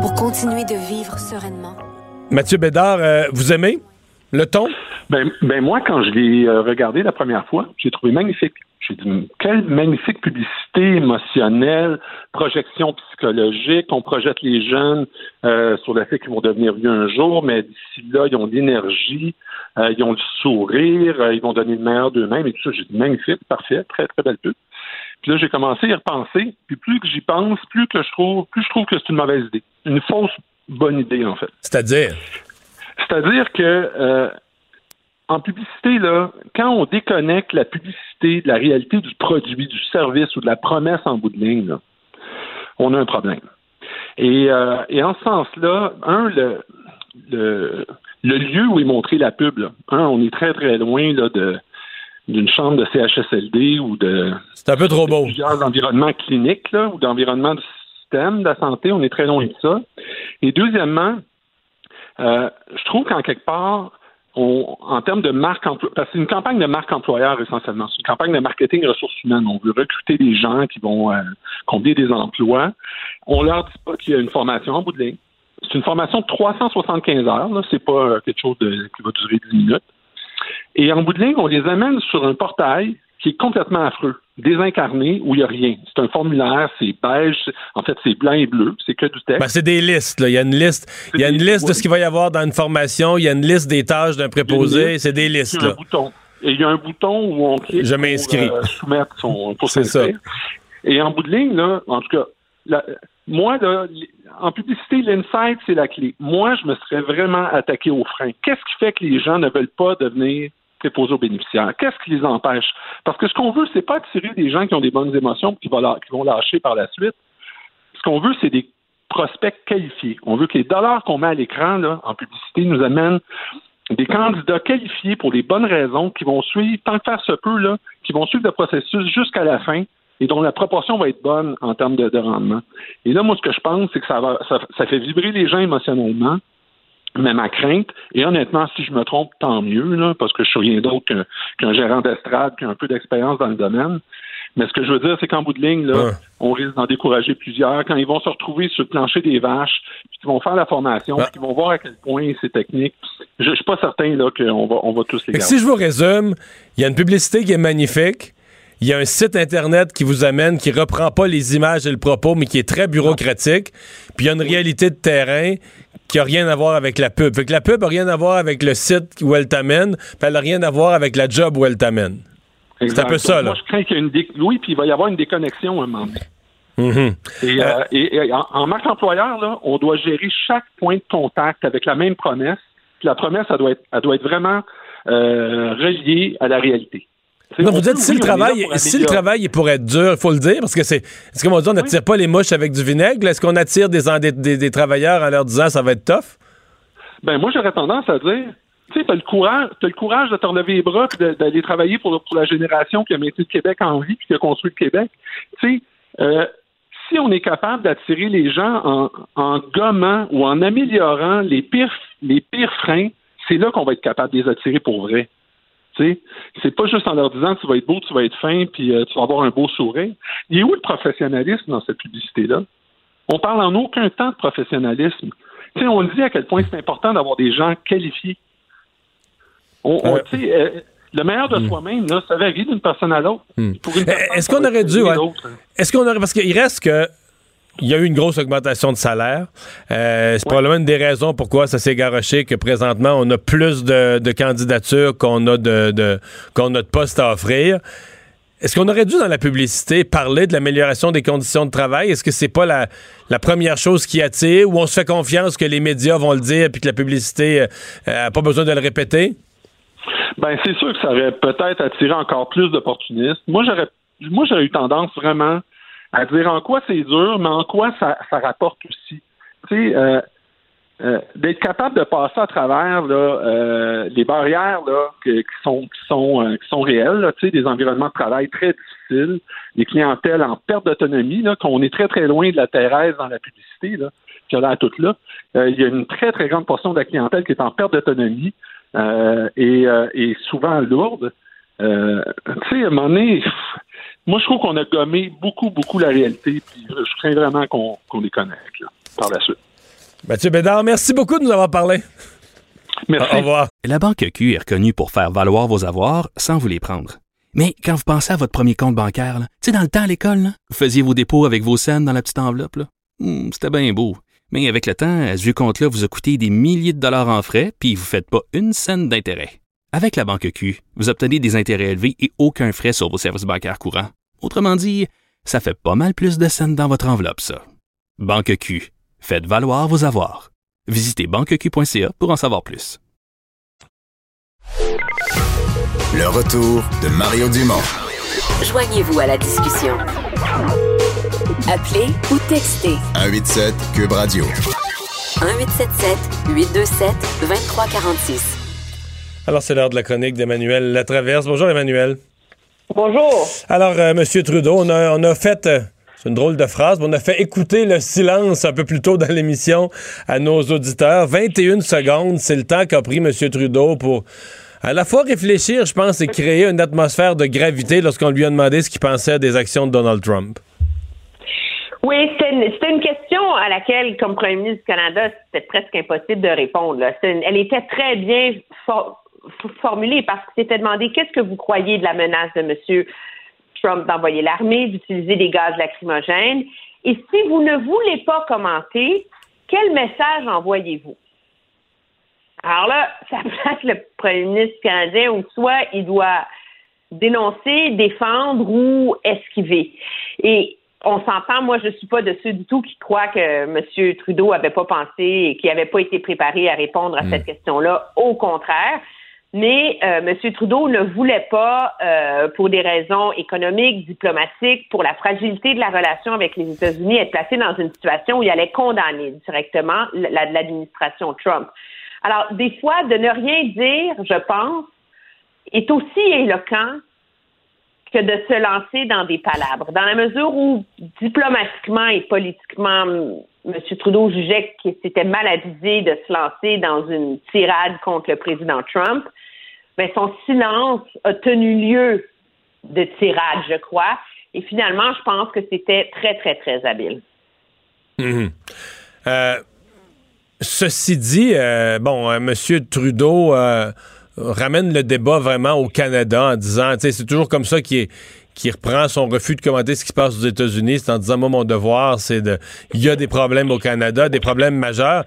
Pour continuer de vivre sereinement. Mathieu Bédard, euh, vous aimez? Le ton? Ben, ben moi, quand je l'ai euh, regardé la première fois, j'ai trouvé magnifique. J'ai dit, quelle magnifique publicité émotionnelle, projection psychologique. On projette les jeunes euh, sur le fait qu'ils vont devenir vieux un jour, mais d'ici là, ils ont de l'énergie, euh, ils ont le sourire, euh, ils vont donner le meilleur d'eux-mêmes et tout ça. J'ai dit, magnifique, parfait, très, très belle pub. Puis là, j'ai commencé à y repenser. Puis plus que j'y pense, plus que je trouve, plus je trouve que c'est une mauvaise idée. Une fausse bonne idée, en fait. C'est-à-dire? C'est-à-dire que euh, en publicité, là, quand on déconnecte la publicité de la réalité du produit, du service ou de la promesse en bout de ligne, là, on a un problème. Et, euh, et en ce sens-là, un, le, le, le lieu où est montrée la pub, là, un, on est très très loin là, de d'une chambre de CHSLD ou de c'est un peu trop beau. plusieurs environnements cliniques là, ou d'environnements du système de la santé, on est très loin de ça. Et deuxièmement, euh, je trouve qu'en quelque part, en termes de marque parce que c'est une campagne de marque employeur essentiellement. C'est une campagne de marketing ressources humaines. On veut recruter des gens qui vont euh, combler des emplois. On leur dit pas qu'il y a une formation en bout de ligne. C'est une formation de 375 heures. Là. C'est pas euh, quelque chose qui va durer 10 minutes. Et en bout de ligne, on les amène sur un portail qui est complètement affreux, désincarné, où il n'y a rien. C'est un formulaire, c'est beige, en fait, c'est blanc et bleu, c'est que du texte. Ben, c'est des listes. là. Il y a une liste. Il y a une liste de ce qu'il va y avoir dans une formation. Il y a une liste des tâches d'un préposé. C'est des listes. Il y a Là. un bouton. Et il y a un bouton où on clique Je m'inscris. pour euh, soumettre son pour C'est s'inscrire. Et en bout de ligne, là, en tout cas, la- moi, là, en publicité, l'insight, c'est la clé. Moi, je me serais vraiment attaqué au frein. Qu'est-ce qui fait que les gens ne veulent pas devenir préposés aux bénéficiaires? Qu'est-ce qui les empêche? Parce que ce qu'on veut, c'est pas attirer des gens qui ont des bonnes émotions et qui vont, lâcher par la suite. Ce qu'on veut, c'est des prospects qualifiés. On veut que les dollars qu'on met à l'écran en publicité nous amènent des candidats qualifiés pour les bonnes raisons qui vont suivre, tant que faire se peut, là, qui vont suivre le processus jusqu'à la fin et dont la proportion va être bonne en termes de, de rendement. Et là, moi, ce que je pense, c'est que ça, va, ça fait vibrer les gens émotionnellement. Mais ma crainte, et honnêtement, si je me trompe, tant mieux, là, parce que je suis rien d'autre qu'un qu'un gérant d'estrade qui a un peu d'expérience dans le domaine. Mais ce que je veux dire, c'est qu'en bout de ligne, là, on risque d'en décourager plusieurs quand ils vont se retrouver sur le plancher des vaches, puis qu'ils vont faire la formation, puis qu'ils vont voir à quel point c'est technique. Je, je suis pas certain là qu'on va, on va tous les garder. si je vous résume, il y a une publicité qui est magnifique. Il y a un site Internet qui vous amène, qui reprend pas les images et le propos, mais qui est très bureaucratique. Puis il y a une réalité de terrain qui a rien à voir avec la pub. Fait que la pub a rien à voir avec le site où elle t'amène, elle a rien à voir avec la job où elle t'amène. C'est un peu ça, là. Moi, je crains qu'il y ait une dé- oui, puis il va y avoir une déconnexion à un moment donné. Mhm. Et, euh, et- et en, en marque employeur, là, on doit gérer chaque point de contact avec la même promesse. Puis la promesse, elle doit être, elle doit être vraiment euh, reliée à la réalité. Non, on vous dites si le travail, si le travail est pour être dur, il faut le dire, parce que c'est. Est-ce qu'on va dire on n'attire pas les mouches avec du vinaigre? Est-ce qu'on attire des, des, des- des travailleurs en leur disant ça va être tough? Ben moi j'aurais tendance à dire, tu sais, t'as le courage, t'as le courage de te relever les bras de- d'aller travailler pour, pour la génération qui a maintenu le Québec en vie puis qui a construit le Québec. Tu sais, euh, si on est capable d'attirer les gens en, en gommant ou en améliorant les pires les pires freins, c'est là qu'on va être capable de les attirer pour vrai. Sais, c'est pas juste en leur disant tu vas être beau, tu vas être fin, puis euh, tu vas avoir un beau sourire. Il est où le professionnalisme dans cette publicité-là? On parle en aucun temps de professionnalisme. Tu sais, on dit à quel point c'est important d'avoir des gens qualifiés. On, on- Euh. euh, le meilleur de soi-même, là, ça varie d'une personne à l'autre. Hmm. Est-ce ça qu'on aurait dû. ouais. l'autre. Est-ce qu'on aurait. Parce qu'il reste que. Il y a eu une grosse augmentation de salaire. Euh, c'est probablement une des raisons pourquoi ça s'est garoché que présentement, on a plus de, de candidatures qu'on a de, de- qu'on a de postes à offrir. Est-ce qu'on aurait dû, dans la publicité, parler de l'amélioration des conditions de travail? Est-ce que c'est pas la, la première chose qui attire ou on se fait confiance que les médias vont le dire puis que la publicité n'a pas besoin de le répéter? Ben, c'est sûr que ça aurait peut-être attiré encore plus d'opportunistes. Moi, j'aurais, moi, j'aurais eu tendance vraiment à dire en quoi c'est dur, mais en quoi ça, ça rapporte aussi. Tu sais, euh, euh, d'être capable de passer à travers là, euh, les barrières là, qui sont qui sont euh, qui sont réelles, là, des environnements de travail très difficiles, des clientèles en perte d'autonomie, qu'on est très très loin de la Thérèse dans la publicité. Là. qui a l'air toute là. Euh, il y a une très, très grande portion de la clientèle qui est en perte d'autonomie euh, et, euh, et souvent lourde. Tu sais, à un moment donné, moi, je trouve qu'on a gommé beaucoup, beaucoup la réalité, puis je crains vraiment qu'on qu'on déconnecte là, par la suite. Mathieu Bédard, merci beaucoup de nous avoir parlé. Merci. Au revoir. La Banque Q est reconnue pour faire valoir vos avoirs sans vous les prendre. Mais quand vous pensez à votre premier compte bancaire, tu sais, dans le temps à l'école, là, vous faisiez vos dépôts avec vos scènes dans la petite enveloppe. là. Hmm, C'était bien beau. Mais avec le temps, à ce vieux compte-là vous a coûté des milliers de dollars en frais, puis vous ne faites pas une scène d'intérêt. Avec la Banque Q, vous obtenez des intérêts élevés et aucun frais sur vos services bancaires courants. Autrement dit, ça fait pas mal plus de scènes dans votre enveloppe, ça. Banque Q. Faites valoir vos avoirs. Visitez banqueq.ca pour en savoir plus. Le retour de Mario Dumont. Joignez-vous à la discussion. Appelez ou textez 187 Cube Radio. 1877 827 2346. Alors, c'est l'heure de la chronique d'Emmanuel Latraverse. Bonjour, Emmanuel. Bonjour. Alors, euh, Monsieur Trudeau, on a, on a fait, euh, c'est une drôle de phrase, mais on a fait écouter le silence un peu plus tôt dans l'émission à nos auditeurs. 21 secondes, c'est le temps qu'a pris Monsieur Trudeau pour à la fois réfléchir, je pense, et créer une atmosphère de gravité lorsqu'on lui a demandé ce qu'il pensait des actions de Donald Trump. Oui, c'était une, question à laquelle, comme premier ministre du Canada, c'était presque impossible de répondre. là. C'était une- elle était très bien for- formulée parce que c'était demandé qu'est-ce que vous croyez de la menace de M. Trump d'envoyer l'armée, d'utiliser des gaz lacrymogènes? Et si vous ne voulez pas commenter, quel message envoyez-vous? Alors là, ça place le premier ministre canadien où soit il doit dénoncer, défendre ou esquiver. Et on s'entend, moi, je suis pas de ceux du tout qui croient que M. Trudeau avait pas pensé et qu'il n'avait pas été préparé à répondre à cette question-là. Au contraire. Mais euh, M. Trudeau ne voulait pas, euh, pour des raisons économiques, diplomatiques, pour la fragilité de la relation avec les États-Unis, être placé dans une situation où il allait condamner directement la- l'administration Trump. Alors, des fois, de ne rien dire, je pense, est aussi éloquent que de se lancer dans des palabres. Dans la mesure où, diplomatiquement et politiquement, M. Trudeau jugeait que c'était mal avisé de se lancer dans une tirade contre le président Trump, mais son silence a tenu lieu de tirade, je crois. Et finalement, je pense que c'était très, très, très habile. Mhm. Euh, ceci dit, euh, bon, euh, M. Trudeau ramène le débat vraiment au Canada en disant, tu sais, c'est toujours comme ça qu'il est- qu'il reprend son refus de commenter ce qui se passe aux États-Unis, c'est en disant, moi, mon devoir, c'est de... Il y a des problèmes au Canada, des problèmes majeurs.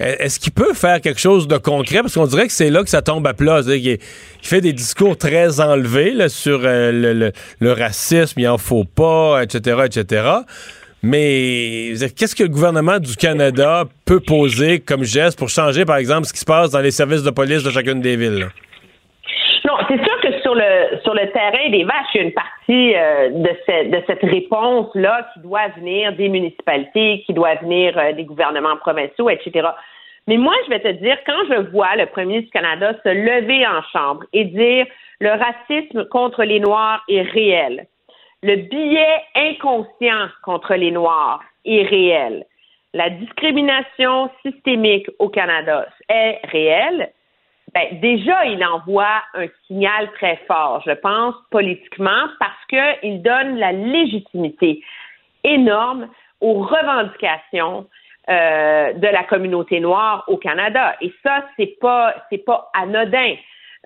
Euh, Est-ce qu'il peut faire quelque chose de concret? Parce qu'on dirait que c'est là que ça tombe à plat. Il fait des discours très enlevés sur euh, le, racisme, il en faut pas, etc., etc. Mais qu'est-ce que le gouvernement du Canada peut poser comme geste pour changer, par exemple, ce qui se passe dans les services de police de chacune des villes? Non, c'est sûr que sur le sur le terrain des vaches, il y a une partie euh, de, cette de cette réponse-là qui doit venir des municipalités, qui doit venir euh, des gouvernements provinciaux, etc. Mais moi, je vais te dire, quand je vois le premier ministre du Canada se lever en chambre et dire le racisme contre les Noirs est réel, le biais inconscient contre les Noirs est réel, la discrimination systémique au Canada est réelle, ben, déjà, il envoie un signal très fort, je pense, politiquement, parce qu'il donne la légitimité énorme aux revendications euh, de la communauté noire au Canada. Et ça, c'est pas c'est pas anodin.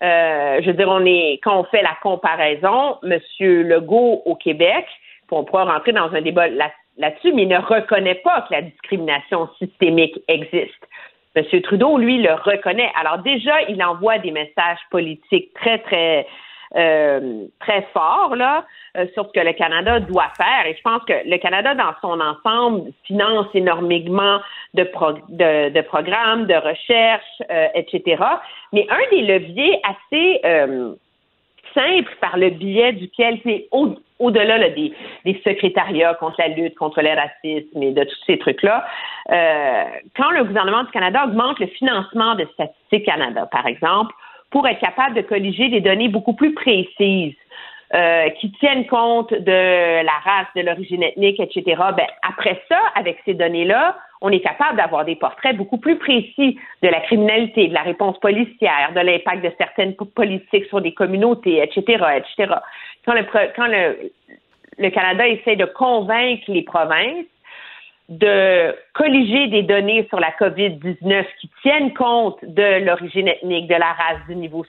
Euh, je veux dire, on est quand on fait la comparaison, Monsieur Legault au Québec, on pourra rentrer dans un débat là- là-dessus, mais il ne reconnaît pas que la discrimination systémique existe. M. Trudeau, lui, le reconnaît. Alors déjà, il envoie des messages politiques très, très, euh, très forts là, euh, sur ce que le Canada doit faire. Et je pense que le Canada, dans son ensemble, finance énormément de, pro- de, de programmes, de recherche, euh, etc. Mais un des leviers assez euh, simple par le biais duquel c'est au, au-delà là, des, des secrétariats contre la lutte contre le racisme et de tous ces trucs-là, euh, quand le gouvernement du Canada augmente le financement de Statistique Canada, par exemple, pour être capable de colliger des données beaucoup plus précises euh, qui tiennent compte de la race, de l'origine ethnique, etc. Ben, après ça, avec ces données-là, on est capable d'avoir des portraits beaucoup plus précis de la criminalité, de la réponse policière, de l'impact de certaines politiques sur des communautés, etc., etc. Quand le, quand le, le Canada essaie de convaincre les provinces de colliger des données sur la COVID-19 qui tiennent compte de l'origine ethnique, de la race, du niveau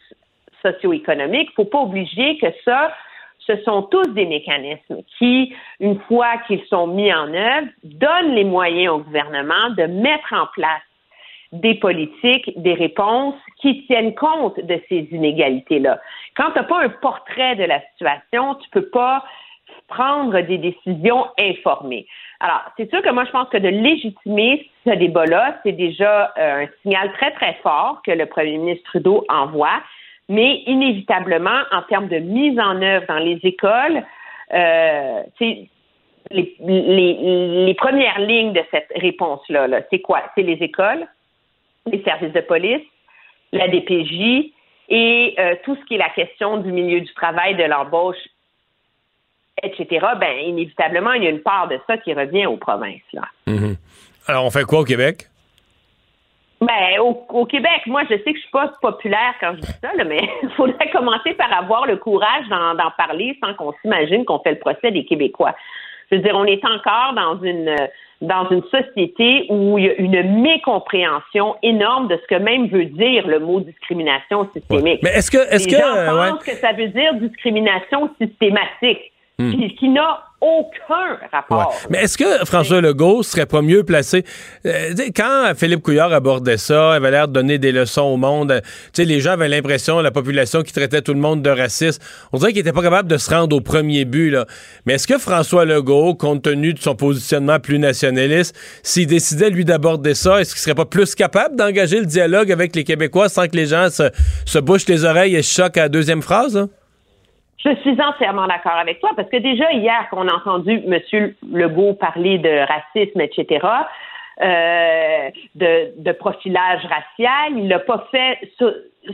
socio-économique, faut pas obliger que ça, ce sont tous des mécanismes qui, une fois qu'ils sont mis en œuvre, donnent les moyens au gouvernement de mettre en place des politiques, des réponses qui tiennent compte de ces inégalités-là. Quand tu n'as pas un portrait de la situation, tu ne peux pas prendre des décisions informées. Alors, c'est sûr que moi, je pense que de légitimer ce débat-là, c'est déjà euh, un signal très, très fort que le premier ministre Trudeau envoie, mais inévitablement, en termes de mise en œuvre dans les écoles, euh, les, premières lignes de cette réponse-là, -là, c'est quoi? C'est les écoles, les services de police, la DPJ et euh, tout ce qui est la question du milieu du travail, de l'embauche etc., ben, inévitablement, il y a une part de ça qui revient aux provinces. Là. Mhm. Alors, on fait quoi au Québec? Ben, au, Québec, moi, je sais que je suis pas populaire quand je dis ça, mais il faudrait commencer par avoir le courage d'en parler sans qu'on s'imagine qu'on fait le procès des Québécois. Je veux dire, on est encore dans une dans une société où il y a une mécompréhension énorme de ce que même veut dire le mot discrimination systémique. Mais est-ce que est-ce que gens pensent que ça veut dire discrimination systématique? Hmm. qui, n'a aucun rapport. Mais est-ce que François Legault serait pas mieux placé? Euh, quand Philippe Couillard abordait ça, il avait l'air de donner des leçons au monde. les gens avaient l'impression, la population qui traitait tout le monde de raciste, on dirait qu'il était pas capable de se rendre au premier but. Là. Mais est-ce que François Legault, compte tenu de son positionnement plus nationaliste, s'il décidait, lui, d'aborder ça, est-ce qu'il serait pas plus capable d'engager le dialogue avec les Québécois sans que les gens se, se bouchent les oreilles et se choquent à la deuxième phrase? Je suis entièrement d'accord avec toi parce que déjà hier, qu'on a entendu M. Legault parler de racisme, etc., euh, de, de, profilage racial, il l'a pas fait sur,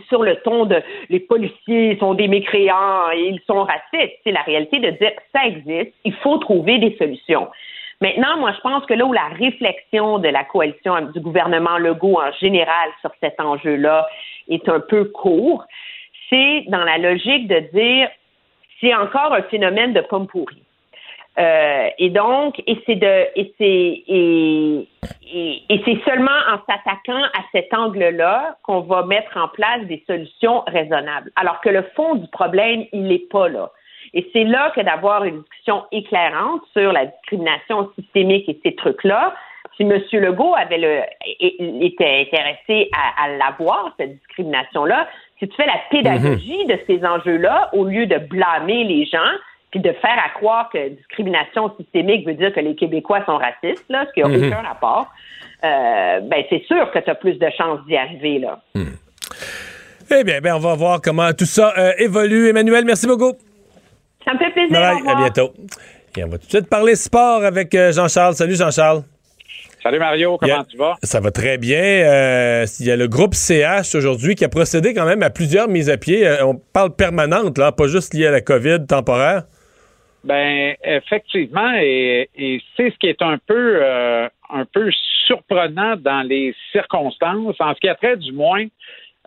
sur, le ton de les policiers sont des mécréants et ils sont racistes. C'est la réalité de dire ça existe, il faut trouver des solutions. Maintenant, moi, je pense que là où la réflexion de la coalition du gouvernement Legault en général sur cet enjeu-là est un peu court, c'est dans la logique de dire c'est encore un phénomène de pomme pourrie. Euh, et donc, et c'est de, et c'est, et, c'est seulement en s'attaquant à cet angle-là qu'on va mettre en place des solutions raisonnables. Alors que le fond du problème, il n'est pas là. Et c'est là que d'avoir une discussion éclairante sur la discrimination systémique et ces trucs-là, si M. Legault avait le, était intéressé à l'avoir, cette discrimination-là, si tu fais la pédagogie de ces enjeux-là, au lieu de blâmer les gens, puis de faire à croire que discrimination systémique veut dire que les Québécois sont racistes, là, ce qui n'a mhm. aucun rapport, euh, ben c'est sûr que tu as plus de chances d'y arriver. Là. Mhm. Eh bien, ben, on va voir comment tout ça euh, évolue. Emmanuel, merci beaucoup. Ça me fait plaisir. Bye, à bientôt. Et on va tout de suite parler sport avec euh, Jean-Charles. Salut Jean-Charles. Salut Mario, comment tu vas? Ça va très bien. Euh, il y a le groupe CH aujourd'hui qui a procédé quand même à plusieurs mises à pied. Euh, on parle permanente, là, pas juste lié à la COVID temporaire. Ben effectivement, et, c'est ce qui est un peu euh, un peu surprenant dans les circonstances, en ce qui a trait du moins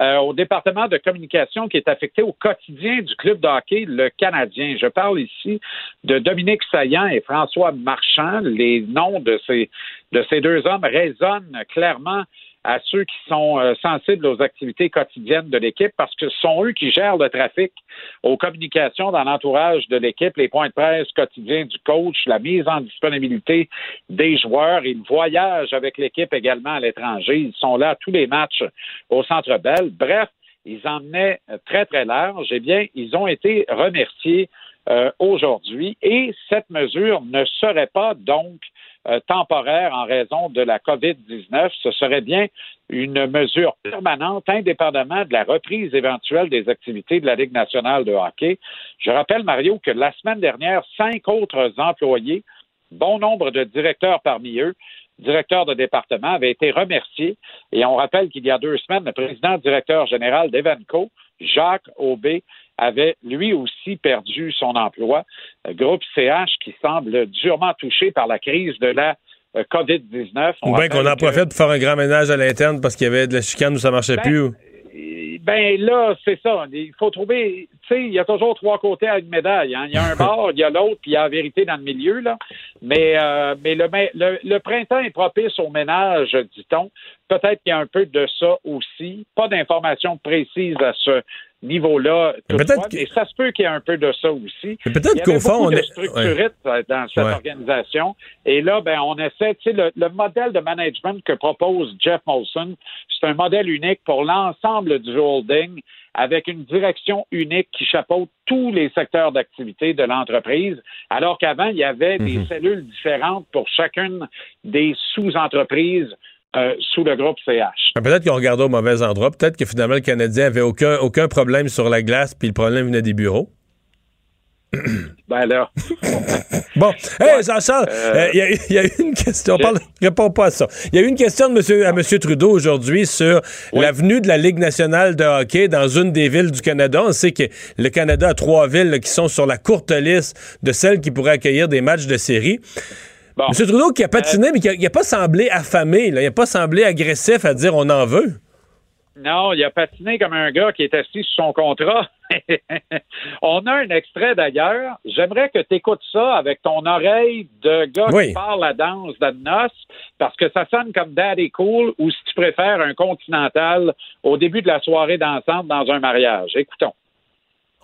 euh, au département de communication qui est affecté au quotidien du club de hockey, le Canadien. Je parle ici de Dominique Saillant et François Marchand. Les noms de ces, de ces deux hommes résonnent clairement à ceux qui sont euh, sensibles aux activités quotidiennes de l'équipe parce que ce sont eux qui gèrent le trafic aux communications dans l'entourage de l'équipe, les points de presse quotidiens du coach, la mise en disponibilité des joueurs. Ils voyagent avec l'équipe également à l'étranger. Ils sont là tous les matchs au Centre Bell. Bref, ils emmenaient très, très large. Eh bien, ils ont été remerciés euh, aujourd'hui et cette mesure ne serait pas donc euh, temporaire en raison de la COVID-19. Ce serait bien une mesure permanente, indépendamment de la reprise éventuelle des activités de la Ligue nationale de hockey. Je rappelle, Mario, que la semaine dernière, cinq autres employés, bon nombre de directeurs parmi eux, directeurs de département, avaient été remerciés. Et on rappelle qu'il y a deux semaines, le président directeur général d'Evenco, Jacques Aubé, avait lui aussi perdu son emploi. Le groupe CH qui semble durement touché par la crise de la euh, COVID-19. Ou bien qu'on en profite pour faire un grand ménage à l'interne parce qu'il y avait de la chicane où ça marchait Ben, plus. Ben là, c'est ça. Il faut trouver. Tu sais, il y a toujours trois côtés à une médaille. hein. Il y a un bord, il y a l'autre, puis il y a la vérité dans le milieu là. Mais euh, mais le, le le printemps est propice au ménage, dit-on. Peut-être qu'il y a un peu de ça aussi. Pas d'informations précises à ce niveau-là. Peut-être que- ça se peut qu'il y ait un peu de ça aussi. Peut-être qu'au fond, on est- euh, dans cette Ouais. organisation. Et là, ben, on essaie, tu sais, le, le modèle de management que propose Jeff Molson, c'est un modèle unique pour l'ensemble du holding avec une direction unique qui chapeaute tous les secteurs d'activité de l'entreprise, alors qu'avant, il y avait des Mhm. cellules différentes pour chacune des sous-entreprises euh, sous le groupe CH. Ben, Peut-être qu'on regardait au mauvais endroit. Peut-être que finalement, le Canadien avait aucun, aucun problème sur la glace, puis le problème venait des bureaux. Ben là. Bon, hey, Jean-Charles, Euh, euh, il y, y a eu une question. Parle, réponds pas à ça. Il y a eu une question de monsieur, à M. Trudeau aujourd'hui sur l'avenue de la Ligue nationale de hockey dans une des villes du Canada. On sait que le Canada a trois villes là, qui sont sur la courte liste de celles qui pourraient accueillir des matchs de série. M. Trudeau qui a patiné, mais qui n'a pas semblé affamé. Là. Il n'a pas semblé agressif à dire on en veut. Non, il a patiné comme un gars qui est assis sur son contrat. On a un extrait d'ailleurs. J'aimerais que tu écoutes ça avec ton oreille de gars Oui. qui parle la danse de noces, parce que ça sonne comme Daddy Cool ou si tu préfères un continental au début de la soirée dansante dans un mariage. Écoutons.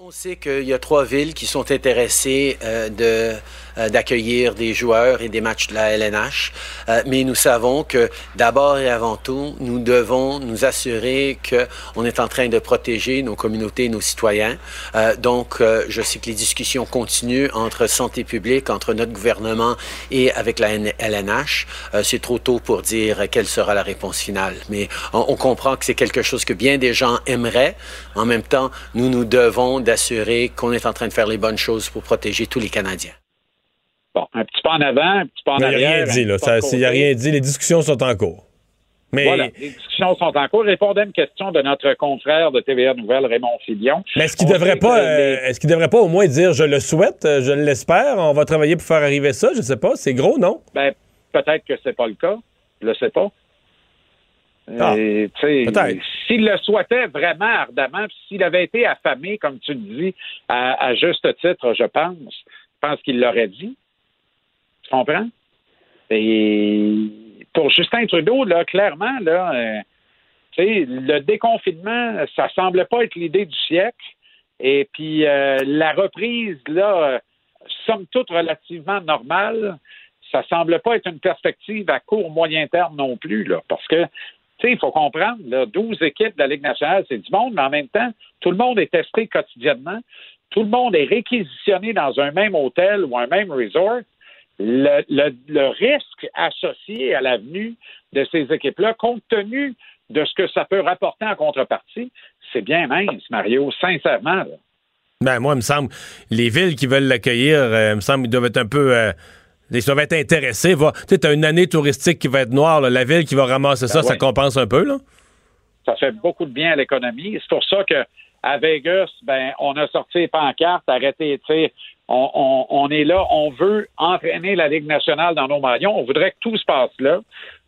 On sait qu'il y a trois villes qui sont intéressées euh, de, euh, d'accueillir des joueurs et des matchs de la LNH, Euh, mais nous savons que d'abord et avant tout, nous devons nous assurer qu'on est en train de protéger nos communautés, nos citoyens. Euh, donc, euh, je sais que les discussions continuent entre santé publique, entre notre gouvernement et avec la LNH. Euh, c'est trop tôt pour dire quelle sera la réponse finale, mais on, on comprend que c'est quelque chose que bien des gens aimeraient. En même temps, nous nous devons d'assurer qu'on est en train de faire les bonnes choses pour protéger tous les Canadiens. Bon, un petit pas en avant, un petit pas en Mais il n'a arrière. rien dit. Là. il n'a côté. rien dit. Les discussions sont en cours. Mais, Voilà, les discussions sont en cours. Je répondais à une question de notre confrère de TVA Nouvelle, Raymond Filion. mais est-ce qu'il On devrait pas, les- euh, est-ce qu'il devrait pas au moins dire je le souhaite, euh, je l'espère, on va travailler pour faire arriver ça, je sais pas, c'est gros, non? Ben, peut-être que c'est pas le cas. Je le sais pas. Ah, Et. S'il le souhaitait vraiment ardemment, s'il avait été affamé, comme tu le dis, à, à juste titre, je pense, je pense qu'il l'aurait dit. Comprends? Et pour Justin Trudeau, là, clairement, là, euh, le déconfinement, ça semble pas être l'idée du siècle. Et puis euh, la reprise, là, somme toute relativement normale, ça semble pas être une perspective à court, moyen terme non plus, là, parce que, il faut comprendre, là, 12 équipes de la Ligue nationale, c'est du monde, mais en même temps, tout le monde est testé quotidiennement, tout le monde est réquisitionné dans un même hôtel ou un même resort. Le, le- le risque associé à l'avenue de ces équipes-là, compte tenu de ce que ça peut rapporter en contrepartie, c'est bien mince, Mario, sincèrement. là. Ben, moi, il me semble, les villes qui veulent l'accueillir, euh, il me semble, ils doivent être un peu. euh, ils doivent être intéressés. Tu sais, t'as une année touristique qui va être noire, là, la ville qui va ramasser ça, Ben ça ouais. compense un peu, là? ça fait beaucoup de bien à l'économie. C'est pour ça que à Vegas, ben, on a sorti les pancartes, arrêté, tu sais, on, on, on est là, on veut entraîner la Ligue nationale dans nos maillons. On voudrait que tout se passe là.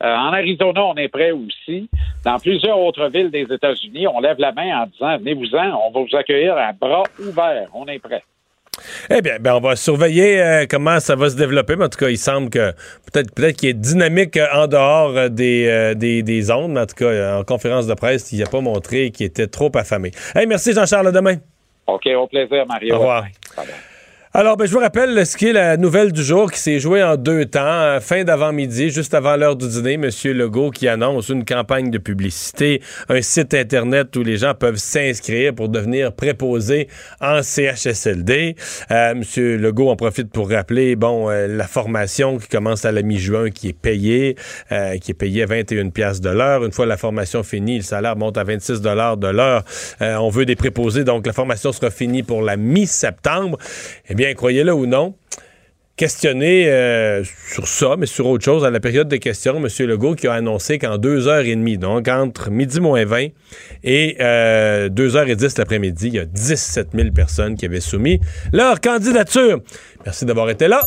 Euh, en Arizona, on est prêt aussi. Dans plusieurs autres villes des États-Unis, on lève la main en disant venez-vous-en, on va vous accueillir à bras ouverts. On est prêt. Eh bien, ben, on va surveiller euh, comment ça va se développer. Mais en tout cas, il semble que peut-être peut-être qu'il est dynamique en dehors euh, des, euh, des, des ondes. Mais en tout cas, en conférence de presse, il n'a pas montré qu'il était trop affamé. Hey, merci Jean-Charles. À demain. OK, au plaisir, Mario. Au revoir. Alors, ben, je vous rappelle ce qui est la nouvelle du jour qui s'est jouée en deux temps. Fin d'avant-midi, juste avant l'heure du dîner, M. Legault qui annonce une campagne de publicité, un site Internet où les gens peuvent s'inscrire pour devenir préposés en CHSLD. Euh, M. Legault en profite pour rappeler, bon, euh, la formation qui commence à la mi-juin qui est payée, euh, qui est payée à 21 pièces de l'heure. Une fois la formation finie, le salaire monte à 26 dollars de l'heure. Euh, on veut des préposés, donc la formation sera finie pour la mi-septembre. Eh bien, croyez-le ou non, questionné euh, sur ça, mais sur autre chose, à la période de questions, M. Legault qui a annoncé qu'en deux heures et demie, donc entre midi moins 20 et euh, 2h10 l'après-midi, il y a 17 000 personnes qui avaient soumis leur candidature. Merci d'avoir été là.